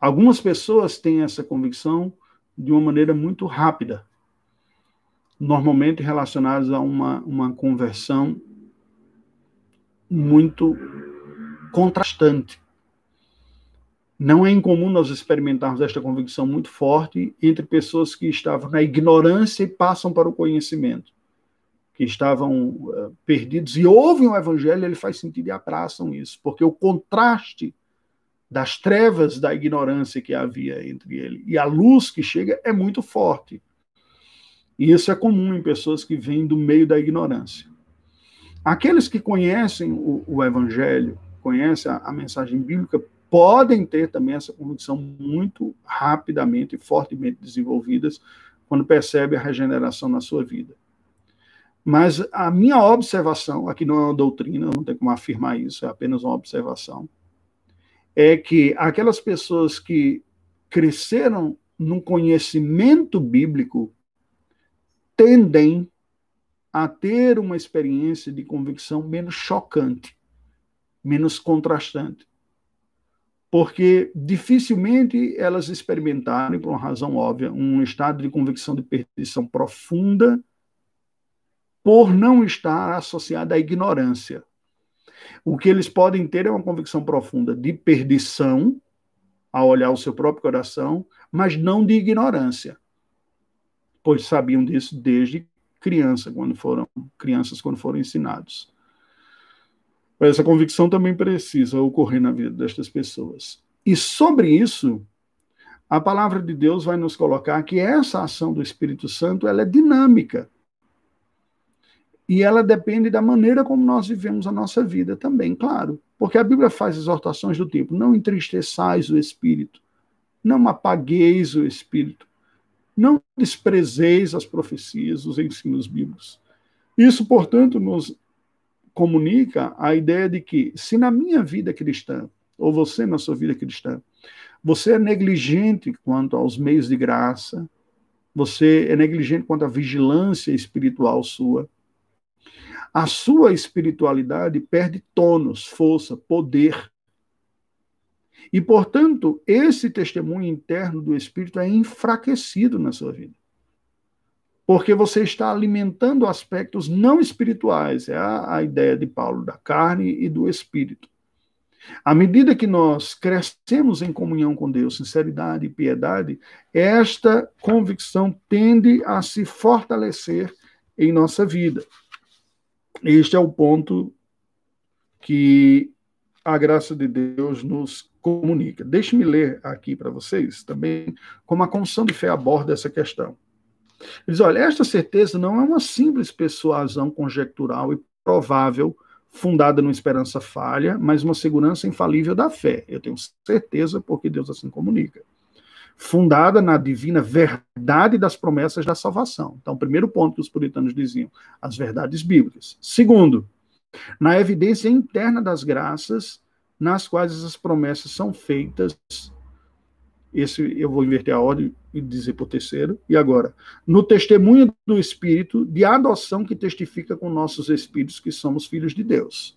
Algumas pessoas têm essa convicção de uma maneira muito rápida normalmente relacionados a uma, uma conversão muito contrastante. Não é incomum nós experimentarmos esta convicção muito forte entre pessoas que estavam na ignorância e passam para o conhecimento, que estavam uh, perdidos e ouvem o evangelho, ele faz sentido e abraçam isso, porque o contraste das trevas da ignorância que havia entre ele e a luz que chega é muito forte. E isso é comum em pessoas que vêm do meio da ignorância. Aqueles que conhecem o, o Evangelho, conhecem a, a, mensagem bíblica, podem ter também essa convicção muito rapidamente e fortemente desenvolvidas quando percebe a regeneração na sua vida. Mas a minha observação, aqui não é uma doutrina, não tem como afirmar isso, é apenas uma observação, é que aquelas pessoas que cresceram num conhecimento bíblico tendem a ter uma experiência de convicção menos chocante, menos contrastante. Porque dificilmente elas experimentaram, por uma razão óbvia, um estado de convicção de perdição profunda por não estar associada à ignorância. O que eles podem ter é uma convicção profunda de perdição, a olhar o seu próprio coração, mas não de ignorância, pois sabiam disso desde criança, quando foram crianças quando foram ensinados. Essa convicção também precisa ocorrer na vida destas pessoas. E sobre isso, a palavra de Deus vai nos colocar que essa ação do Espírito Santo ela é dinâmica. E ela depende da maneira como nós vivemos a nossa vida também, claro. Porque a Bíblia faz exortações do tipo: não entristeçais o espírito, não apagueis o espírito, não desprezeis as profecias, os ensinos bíblicos. Isso, portanto, nos comunica a ideia de que, se na minha vida cristã, ou você na sua vida cristã, você é negligente quanto aos meios de graça, você é negligente quanto à vigilância espiritual sua, a sua espiritualidade perde tônus, força, poder. E, portanto, esse testemunho interno do Espírito é enfraquecido na sua vida. Porque você está alimentando aspectos não espirituais, é a, a ideia de Paulo, da carne e do Espírito. À medida que nós crescemos em comunhão com Deus, sinceridade e piedade, esta convicção tende a se fortalecer em nossa vida. Este é o ponto que a graça de Deus nos comunica. Deixe-me ler aqui para vocês também como a confissão de fé aborda essa questão. Ele diz: olha, esta certeza não é uma simples persuasão conjectural e provável, fundada numa esperança falha, mas uma segurança infalível da fé. Eu tenho certeza porque Deus assim comunica fundada na divina verdade das promessas da salvação. Então, primeiro ponto que os puritanos diziam, as verdades bíblicas. Segundo, na evidência interna das graças, nas quais essas promessas são feitas. Esse eu vou inverter a ordem e dizer por terceiro. E agora, no testemunho do Espírito de adoção que testifica com nossos espíritos que somos filhos de Deus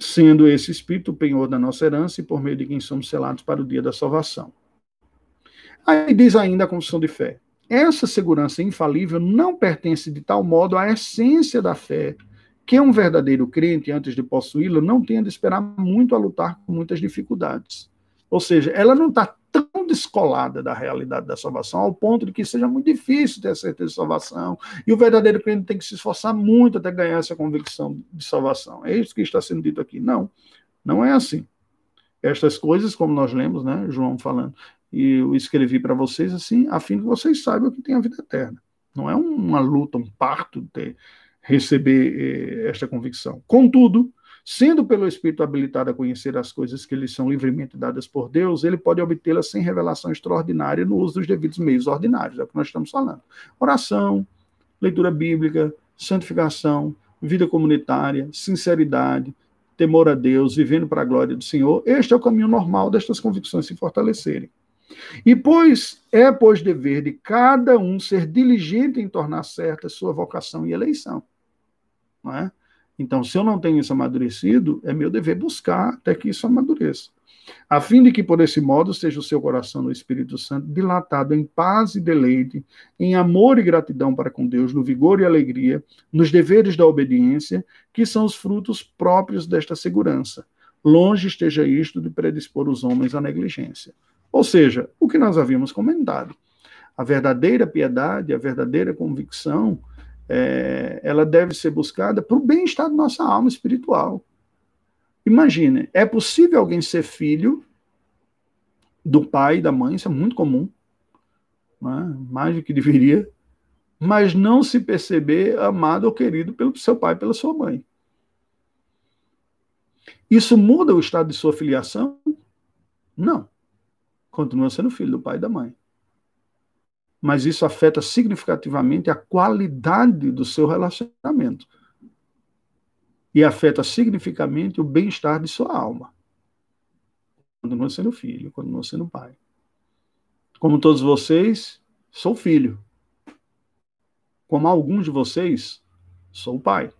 sendo esse Espírito o penhor da nossa herança e por meio de quem somos selados para o dia da salvação. Aí diz ainda a confissão de fé. Essa segurança infalível não pertence de tal modo à essência da fé, que um verdadeiro crente, antes de possuí-la, não tenha de esperar muito a lutar com muitas dificuldades. Ou seja, ela não está tão descolada da realidade da salvação, ao ponto de que seja muito difícil ter a certeza de salvação, e o verdadeiro crente tem que se esforçar muito até ganhar essa convicção de salvação. É isso que está sendo dito aqui. Não, não é assim. Estas coisas, como nós lemos, né, João falando, e eu escrevi para vocês assim, a fim que vocês saibam que tem a vida eterna. Não é uma luta, um parto ter, receber eh, esta convicção. Contudo, Sendo pelo Espírito habilitado a conhecer as coisas que lhe são livremente dadas por Deus, ele pode obtê-las sem revelação extraordinária no uso dos devidos meios ordinários, é o que nós estamos falando. Oração, leitura bíblica, santificação, vida comunitária, sinceridade, temor a Deus, vivendo para a glória do Senhor. Este é o caminho normal destas convicções se fortalecerem. E pois é, pois, dever de cada um ser diligente em tornar certa sua vocação e eleição. Não é? Então, se eu não tenho isso amadurecido, é meu dever buscar até que isso amadureça. A fim de que, por esse modo, seja o seu coração no Espírito Santo dilatado em paz e deleite, em amor e gratidão para com Deus, no vigor e alegria, nos deveres da obediência, que são os frutos próprios desta segurança. Longe esteja isto de predispor os homens à negligência. Ou seja, o que nós havíamos comentado. A verdadeira piedade, a verdadeira convicção, é, ela deve ser buscada para o bem-estar da nossa alma espiritual. Imagine, é possível alguém ser filho do pai e da mãe, isso é muito comum, né? mais do que deveria, mas não se perceber amado ou querido pelo seu pai e pela sua mãe. Isso muda o estado de sua filiação? Não. Continua sendo filho do pai e da mãe. Mas isso afeta significativamente a qualidade do seu relacionamento. E afeta significativamente o bem-estar de sua alma. Continua sendo filho, continua sendo pai. Como todos vocês, sou filho. Como alguns de vocês, sou pai.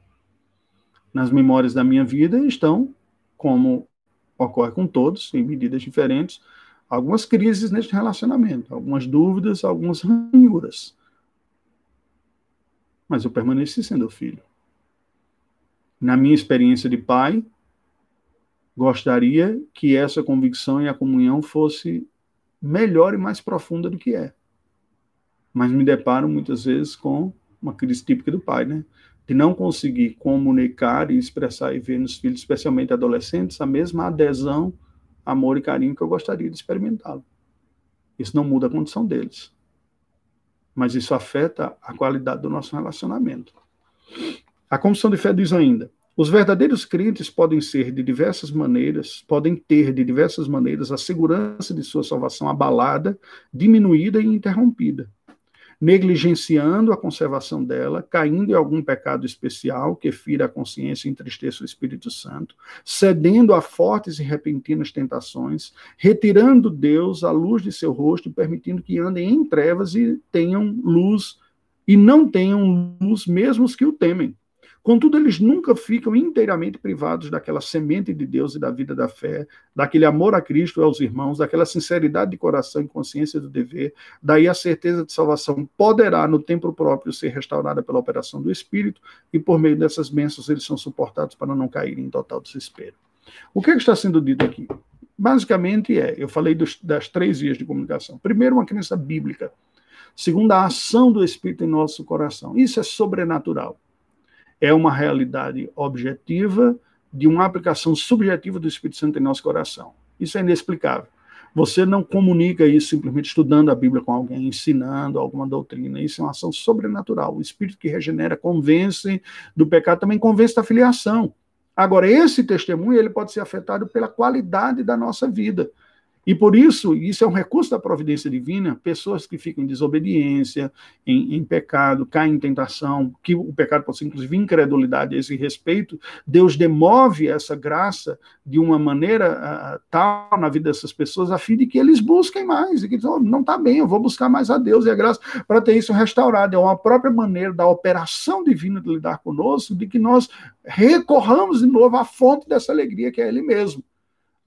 Nas memórias da minha vida estão, como ocorre com todos, em medidas diferentes, algumas crises neste relacionamento, algumas dúvidas, algumas ranhuras. Mas eu permaneci sendo filho. Na minha experiência de pai, gostaria que essa convicção e a comunhão fosse melhor e mais profunda do que é. Mas me deparo muitas vezes com uma crise típica do pai, né? De não conseguir comunicar e expressar e ver nos filhos, especialmente adolescentes, a mesma adesão, amor e carinho que eu gostaria de experimentá-lo. Isso não muda a condição deles. Mas isso afeta a qualidade do nosso relacionamento. A Confissão de Fé diz ainda: os verdadeiros crentes podem ser de diversas maneiras, podem ter de diversas maneiras a segurança de sua salvação abalada, diminuída e interrompida, negligenciando a conservação dela, caindo em algum pecado especial que fira a consciência e entristeça o Espírito Santo, cedendo a fortes e repentinas tentações, retirando Deus a luz de seu rosto e permitindo que andem em trevas e tenham luz e não tenham luz mesmo os que o temem Contudo, eles nunca ficam inteiramente privados daquela semente de Deus e da vida da fé, daquele amor a Cristo e aos irmãos, daquela sinceridade de coração e consciência do dever. Daí a certeza de salvação poderá, no tempo próprio, ser restaurada pela operação do Espírito, e por meio dessas bênçãos eles são suportados para não caírem em total desespero. O que, é que está sendo dito aqui? Basicamente é, eu falei dos, das três vias de comunicação. Primeiro, uma crença bíblica. Segundo, a ação do Espírito em nosso coração. Isso é sobrenatural é uma realidade objetiva de uma aplicação subjetiva do Espírito Santo em nosso coração. Isso é inexplicável. Você não comunica isso simplesmente estudando a Bíblia com alguém, ensinando alguma doutrina. Isso é uma ação sobrenatural. O Espírito que regenera convence do pecado, também convence da filiação. Agora, esse testemunho ele pode ser afetado pela qualidade da nossa vida. E por isso, isso é um recurso da providência divina, pessoas que ficam em desobediência, em, em, pecado, caem em tentação, que o pecado pode ser inclusive incredulidade a esse respeito, Deus demove essa graça de uma maneira uh, tal na vida dessas pessoas, a fim de que eles busquem mais, e que oh, não está bem, eu vou buscar mais a Deus e a graça para ter isso restaurado. É uma própria maneira da operação divina de lidar conosco, de que nós recorramos de novo à fonte dessa alegria que é Ele mesmo.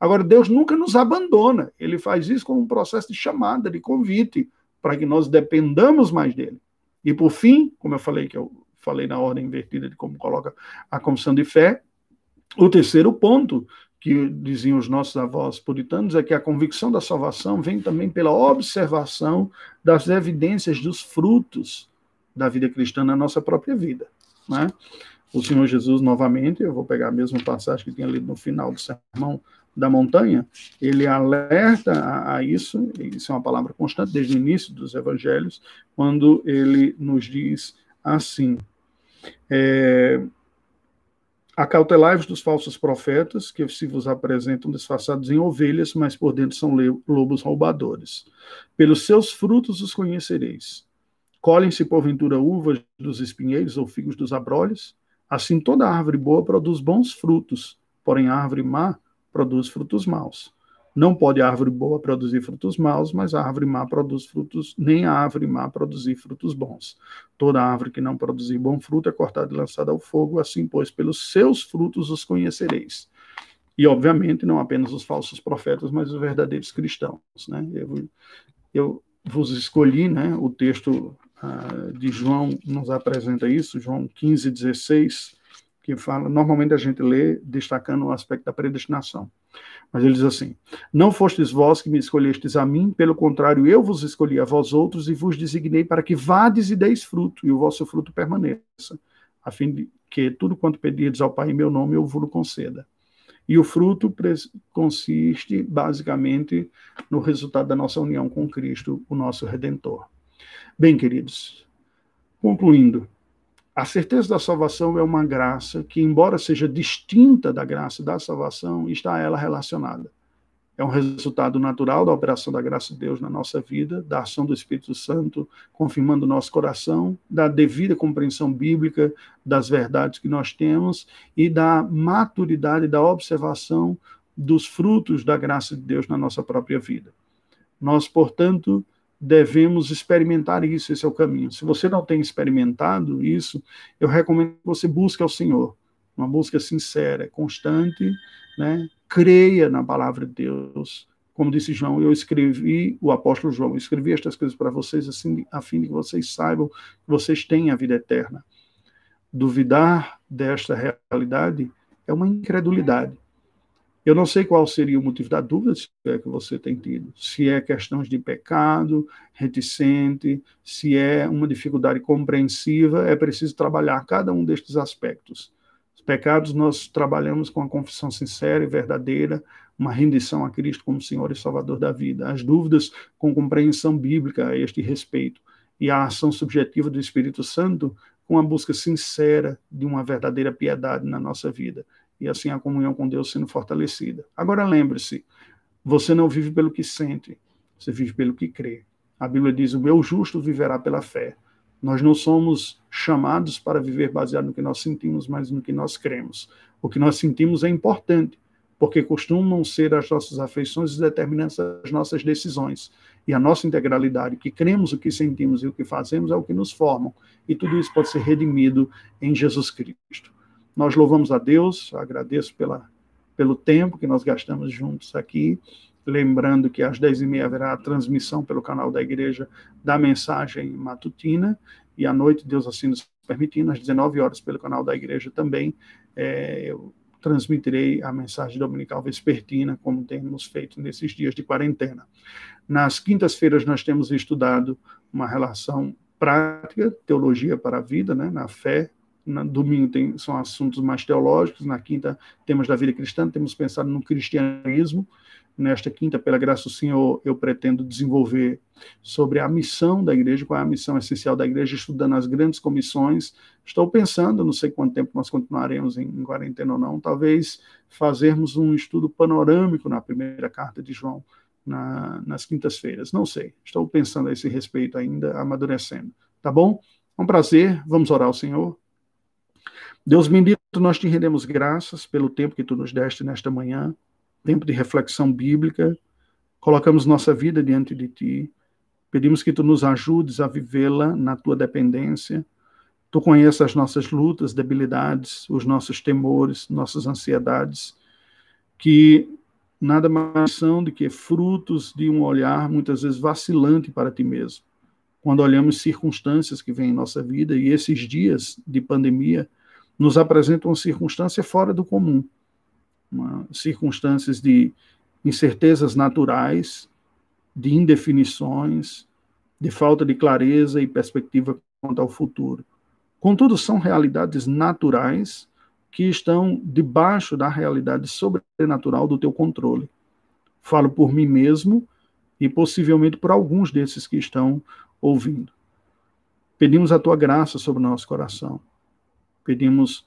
Agora, Deus nunca nos abandona. Ele faz isso como um processo de chamada, de convite, para que nós dependamos mais dele. E por fim, como eu falei, que eu falei na ordem invertida de como coloca a confissão de fé, o terceiro ponto que diziam os nossos avós puritanos é que a convicção da salvação vem também pela observação das evidências dos frutos da vida cristã na nossa própria vida. Né? O Senhor Jesus, novamente, eu vou pegar a mesma passagem que tinha lido no final do sermão da montanha, ele alerta a, a, isso, isso é uma palavra constante desde o início dos evangelhos, quando ele nos diz assim: é, Acautelai-vos dos falsos profetas, que se vos apresentam disfarçados em ovelhas, mas por dentro são lobos roubadores. Pelos seus frutos os conhecereis. Colhem-se, porventura, uvas dos espinheiros ou figos dos abrolhos? Assim, toda árvore boa produz bons frutos, porém a árvore má produz frutos maus. Não pode a árvore boa produzir frutos maus, mas a árvore má produz frutos, nem a árvore má produzir frutos bons. Toda árvore que não produzir bom fruto é cortada e lançada ao fogo, assim, pois, pelos seus frutos os conhecereis. E, obviamente, não apenas os falsos profetas, mas os verdadeiros cristãos. Né? Eu, eu vos escolhi, né, o texto uh, de João nos apresenta isso, João 15, 16, que fala, normalmente a gente lê destacando o aspecto da predestinação. Mas ele diz assim: Não fostes vós que me escolhestes a mim, pelo contrário, eu vos escolhi a vós outros e vos designei para que vades e deis fruto, e o vosso fruto permaneça, a fim de que tudo quanto pedirdes ao Pai em meu nome eu vos conceda. E o fruto consiste basicamente no resultado da nossa união com Cristo, o nosso redentor. Bem, queridos, concluindo, A certeza da salvação é uma graça que, embora seja distinta da graça da salvação, está ela relacionada. É um resultado natural da operação da graça de Deus na nossa vida, da ação do Espírito Santo confirmando o nosso coração, da devida compreensão bíblica das verdades que nós temos e da maturidade da observação dos frutos da graça de Deus na nossa própria vida. Nós, portanto, devemos experimentar isso, esse é o caminho. Se você não tem experimentado isso, eu recomendo que você busque ao Senhor, uma busca sincera, constante, né? creia na palavra de Deus. Como disse João, eu escrevi, o apóstolo João, eu escrevi estas coisas para vocês assim, a fim de que vocês saibam que vocês têm a vida eterna. Duvidar desta realidade é uma incredulidade. Eu não sei qual seria o motivo da dúvida é que você tem tido. Se é questões de pecado, reticente, se é uma dificuldade compreensiva, é preciso trabalhar cada um destes aspectos. Os pecados nós trabalhamos com a confissão sincera e verdadeira, uma rendição a Cristo como Senhor e Salvador da vida. As dúvidas com compreensão bíblica a este respeito e a ação subjetiva do Espírito Santo com a busca sincera de uma verdadeira piedade na nossa vida e assim a comunhão com Deus sendo fortalecida. Agora lembre-se, você não vive pelo que sente, você vive pelo que crê. A Bíblia diz: o meu justo viverá pela fé. Nós não somos chamados para viver baseado no que nós sentimos, mas no que nós cremos. O que nós sentimos é importante, porque costumam ser as nossas afeições determinantes das nossas decisões. E a nossa integralidade, que cremos o que sentimos e o que fazemos, é o que nos formam. E tudo isso pode ser redimido em Jesus Cristo. Nós louvamos a Deus, agradeço pela, pelo tempo que nós gastamos juntos aqui. Lembrando que às 10h30 haverá a transmissão pelo canal da igreja da mensagem matutina, e à noite, Deus assim nos permitindo, às 19 horas pelo canal da igreja também, é, eu transmitirei a mensagem dominical vespertina, como temos feito nesses dias de quarentena. Nas quintas-feiras, nós temos estudado uma relação prática, teologia para a vida, né, na fé, no domingo tem, são assuntos mais teológicos, na quinta temas da vida cristã, temos pensado no cristianismo. Nesta quinta, pela graça do Senhor, eu pretendo desenvolver sobre a missão da igreja, qual é a missão essencial da igreja, estudando as grandes comissões. Estou pensando, não sei quanto tempo nós continuaremos em, em quarentena ou não, talvez fazermos um estudo panorâmico na primeira carta de João, na, nas quintas-feiras. Não sei, estou pensando a esse respeito ainda, amadurecendo. Tá bom? É um prazer, vamos orar ao Senhor. Deus bendito, nós te rendemos graças pelo tempo que tu nos deste nesta manhã, tempo de reflexão bíblica. Colocamos nossa vida diante de ti. Pedimos que tu nos ajudes a vivê-la na tua dependência. Tu conheces as nossas lutas, debilidades, os nossos temores, nossas ansiedades, que nada mais são do que frutos de um olhar muitas vezes vacilante para ti mesmo. Quando olhamos circunstâncias que vêm em nossa vida e esses dias de pandemia, nos apresentam circunstância fora do comum, uma, circunstâncias de incertezas naturais, de indefinições, de falta de clareza e perspectiva quanto ao futuro. Contudo, são realidades naturais que estão debaixo da realidade sobrenatural do teu controle. Falo por mim mesmo e possivelmente por alguns desses que estão ouvindo. Pedimos a tua graça sobre o nosso coração Pedimos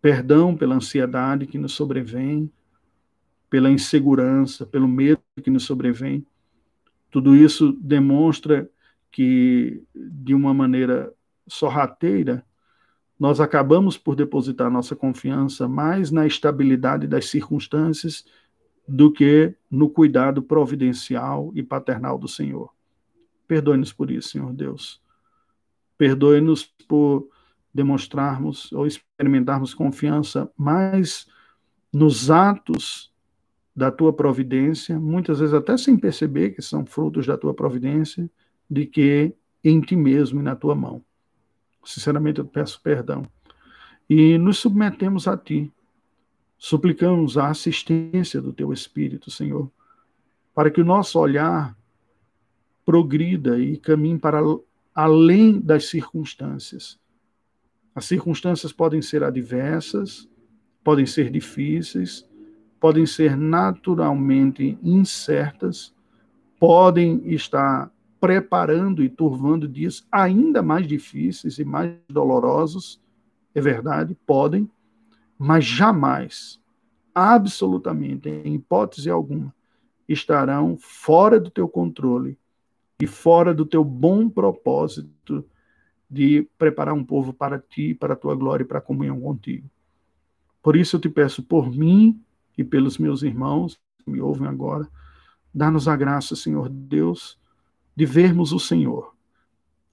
perdão pela ansiedade que nos sobrevém, pela insegurança, pelo medo que nos sobrevém. Tudo isso demonstra que, de uma maneira sorrateira, nós acabamos por depositar nossa confiança mais na estabilidade das circunstâncias do que no cuidado providencial e paternal do Senhor. Perdoe-nos por isso, Senhor Deus. Perdoe-nos por demonstrarmos ou experimentarmos confiança mais nos atos da tua providência, muitas vezes até sem perceber que são frutos da tua providência, de que em ti mesmo e na tua mão. Sinceramente, eu peço perdão. E nos submetemos a ti. Suplicamos a assistência do teu Espírito, Senhor, para que o nosso olhar progrida e caminhe para além das circunstâncias as circunstâncias podem ser adversas, podem ser difíceis, podem ser naturalmente incertas, podem estar preparando e turvando dias ainda mais difíceis e mais dolorosos, é verdade, podem, mas jamais, absolutamente, em hipótese alguma, estarão fora do teu controle e fora do teu bom propósito de preparar um povo para ti, para a tua glória e para a comunhão contigo. Por isso eu te peço por mim e pelos meus irmãos que me ouvem agora, dá-nos a graça, Senhor Deus, de vermos o Senhor,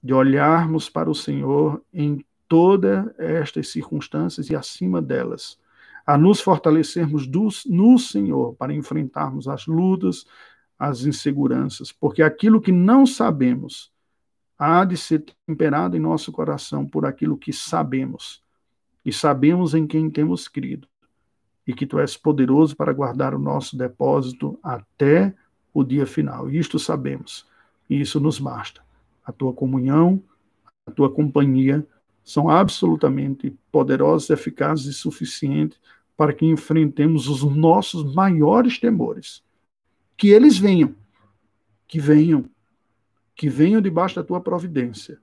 de olharmos para o Senhor em todas estas circunstâncias e acima delas, a nos fortalecermos no Senhor para enfrentarmos as lutas, as inseguranças, porque aquilo que não sabemos há de ser temperado em nosso coração por aquilo que sabemos, e sabemos em quem temos crido, e que tu és poderoso para guardar o nosso depósito até o dia final. Isto sabemos, e isso nos basta. A tua comunhão, a tua companhia são absolutamente poderosos, eficazes e suficientes para que enfrentemos os nossos maiores temores. Que eles venham, que venham, que venham debaixo da tua providência,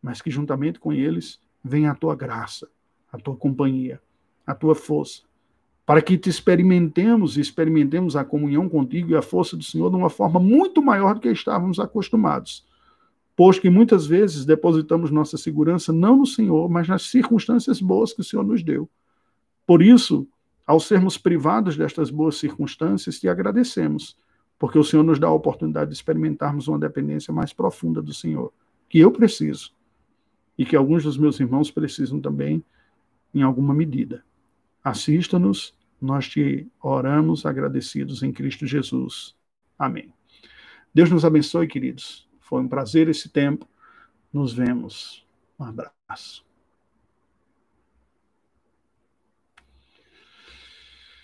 mas que juntamente com eles venha a tua graça, a tua companhia, a tua força, para que te experimentemos e experimentemos a comunhão contigo e a força do Senhor de uma forma muito maior do que estávamos acostumados. Pois que muitas vezes depositamos nossa segurança não no Senhor, mas nas circunstâncias boas que o Senhor nos deu. Por isso, ao sermos privados destas boas circunstâncias, te agradecemos, porque o Senhor nos dá a oportunidade de experimentarmos uma dependência mais profunda do Senhor, que eu preciso e que alguns dos meus irmãos precisam também, em alguma medida. Assista-nos, nós te oramos agradecidos em Cristo Jesus. Amém. Deus nos abençoe, queridos. Foi um prazer esse tempo. Nos vemos. Um abraço.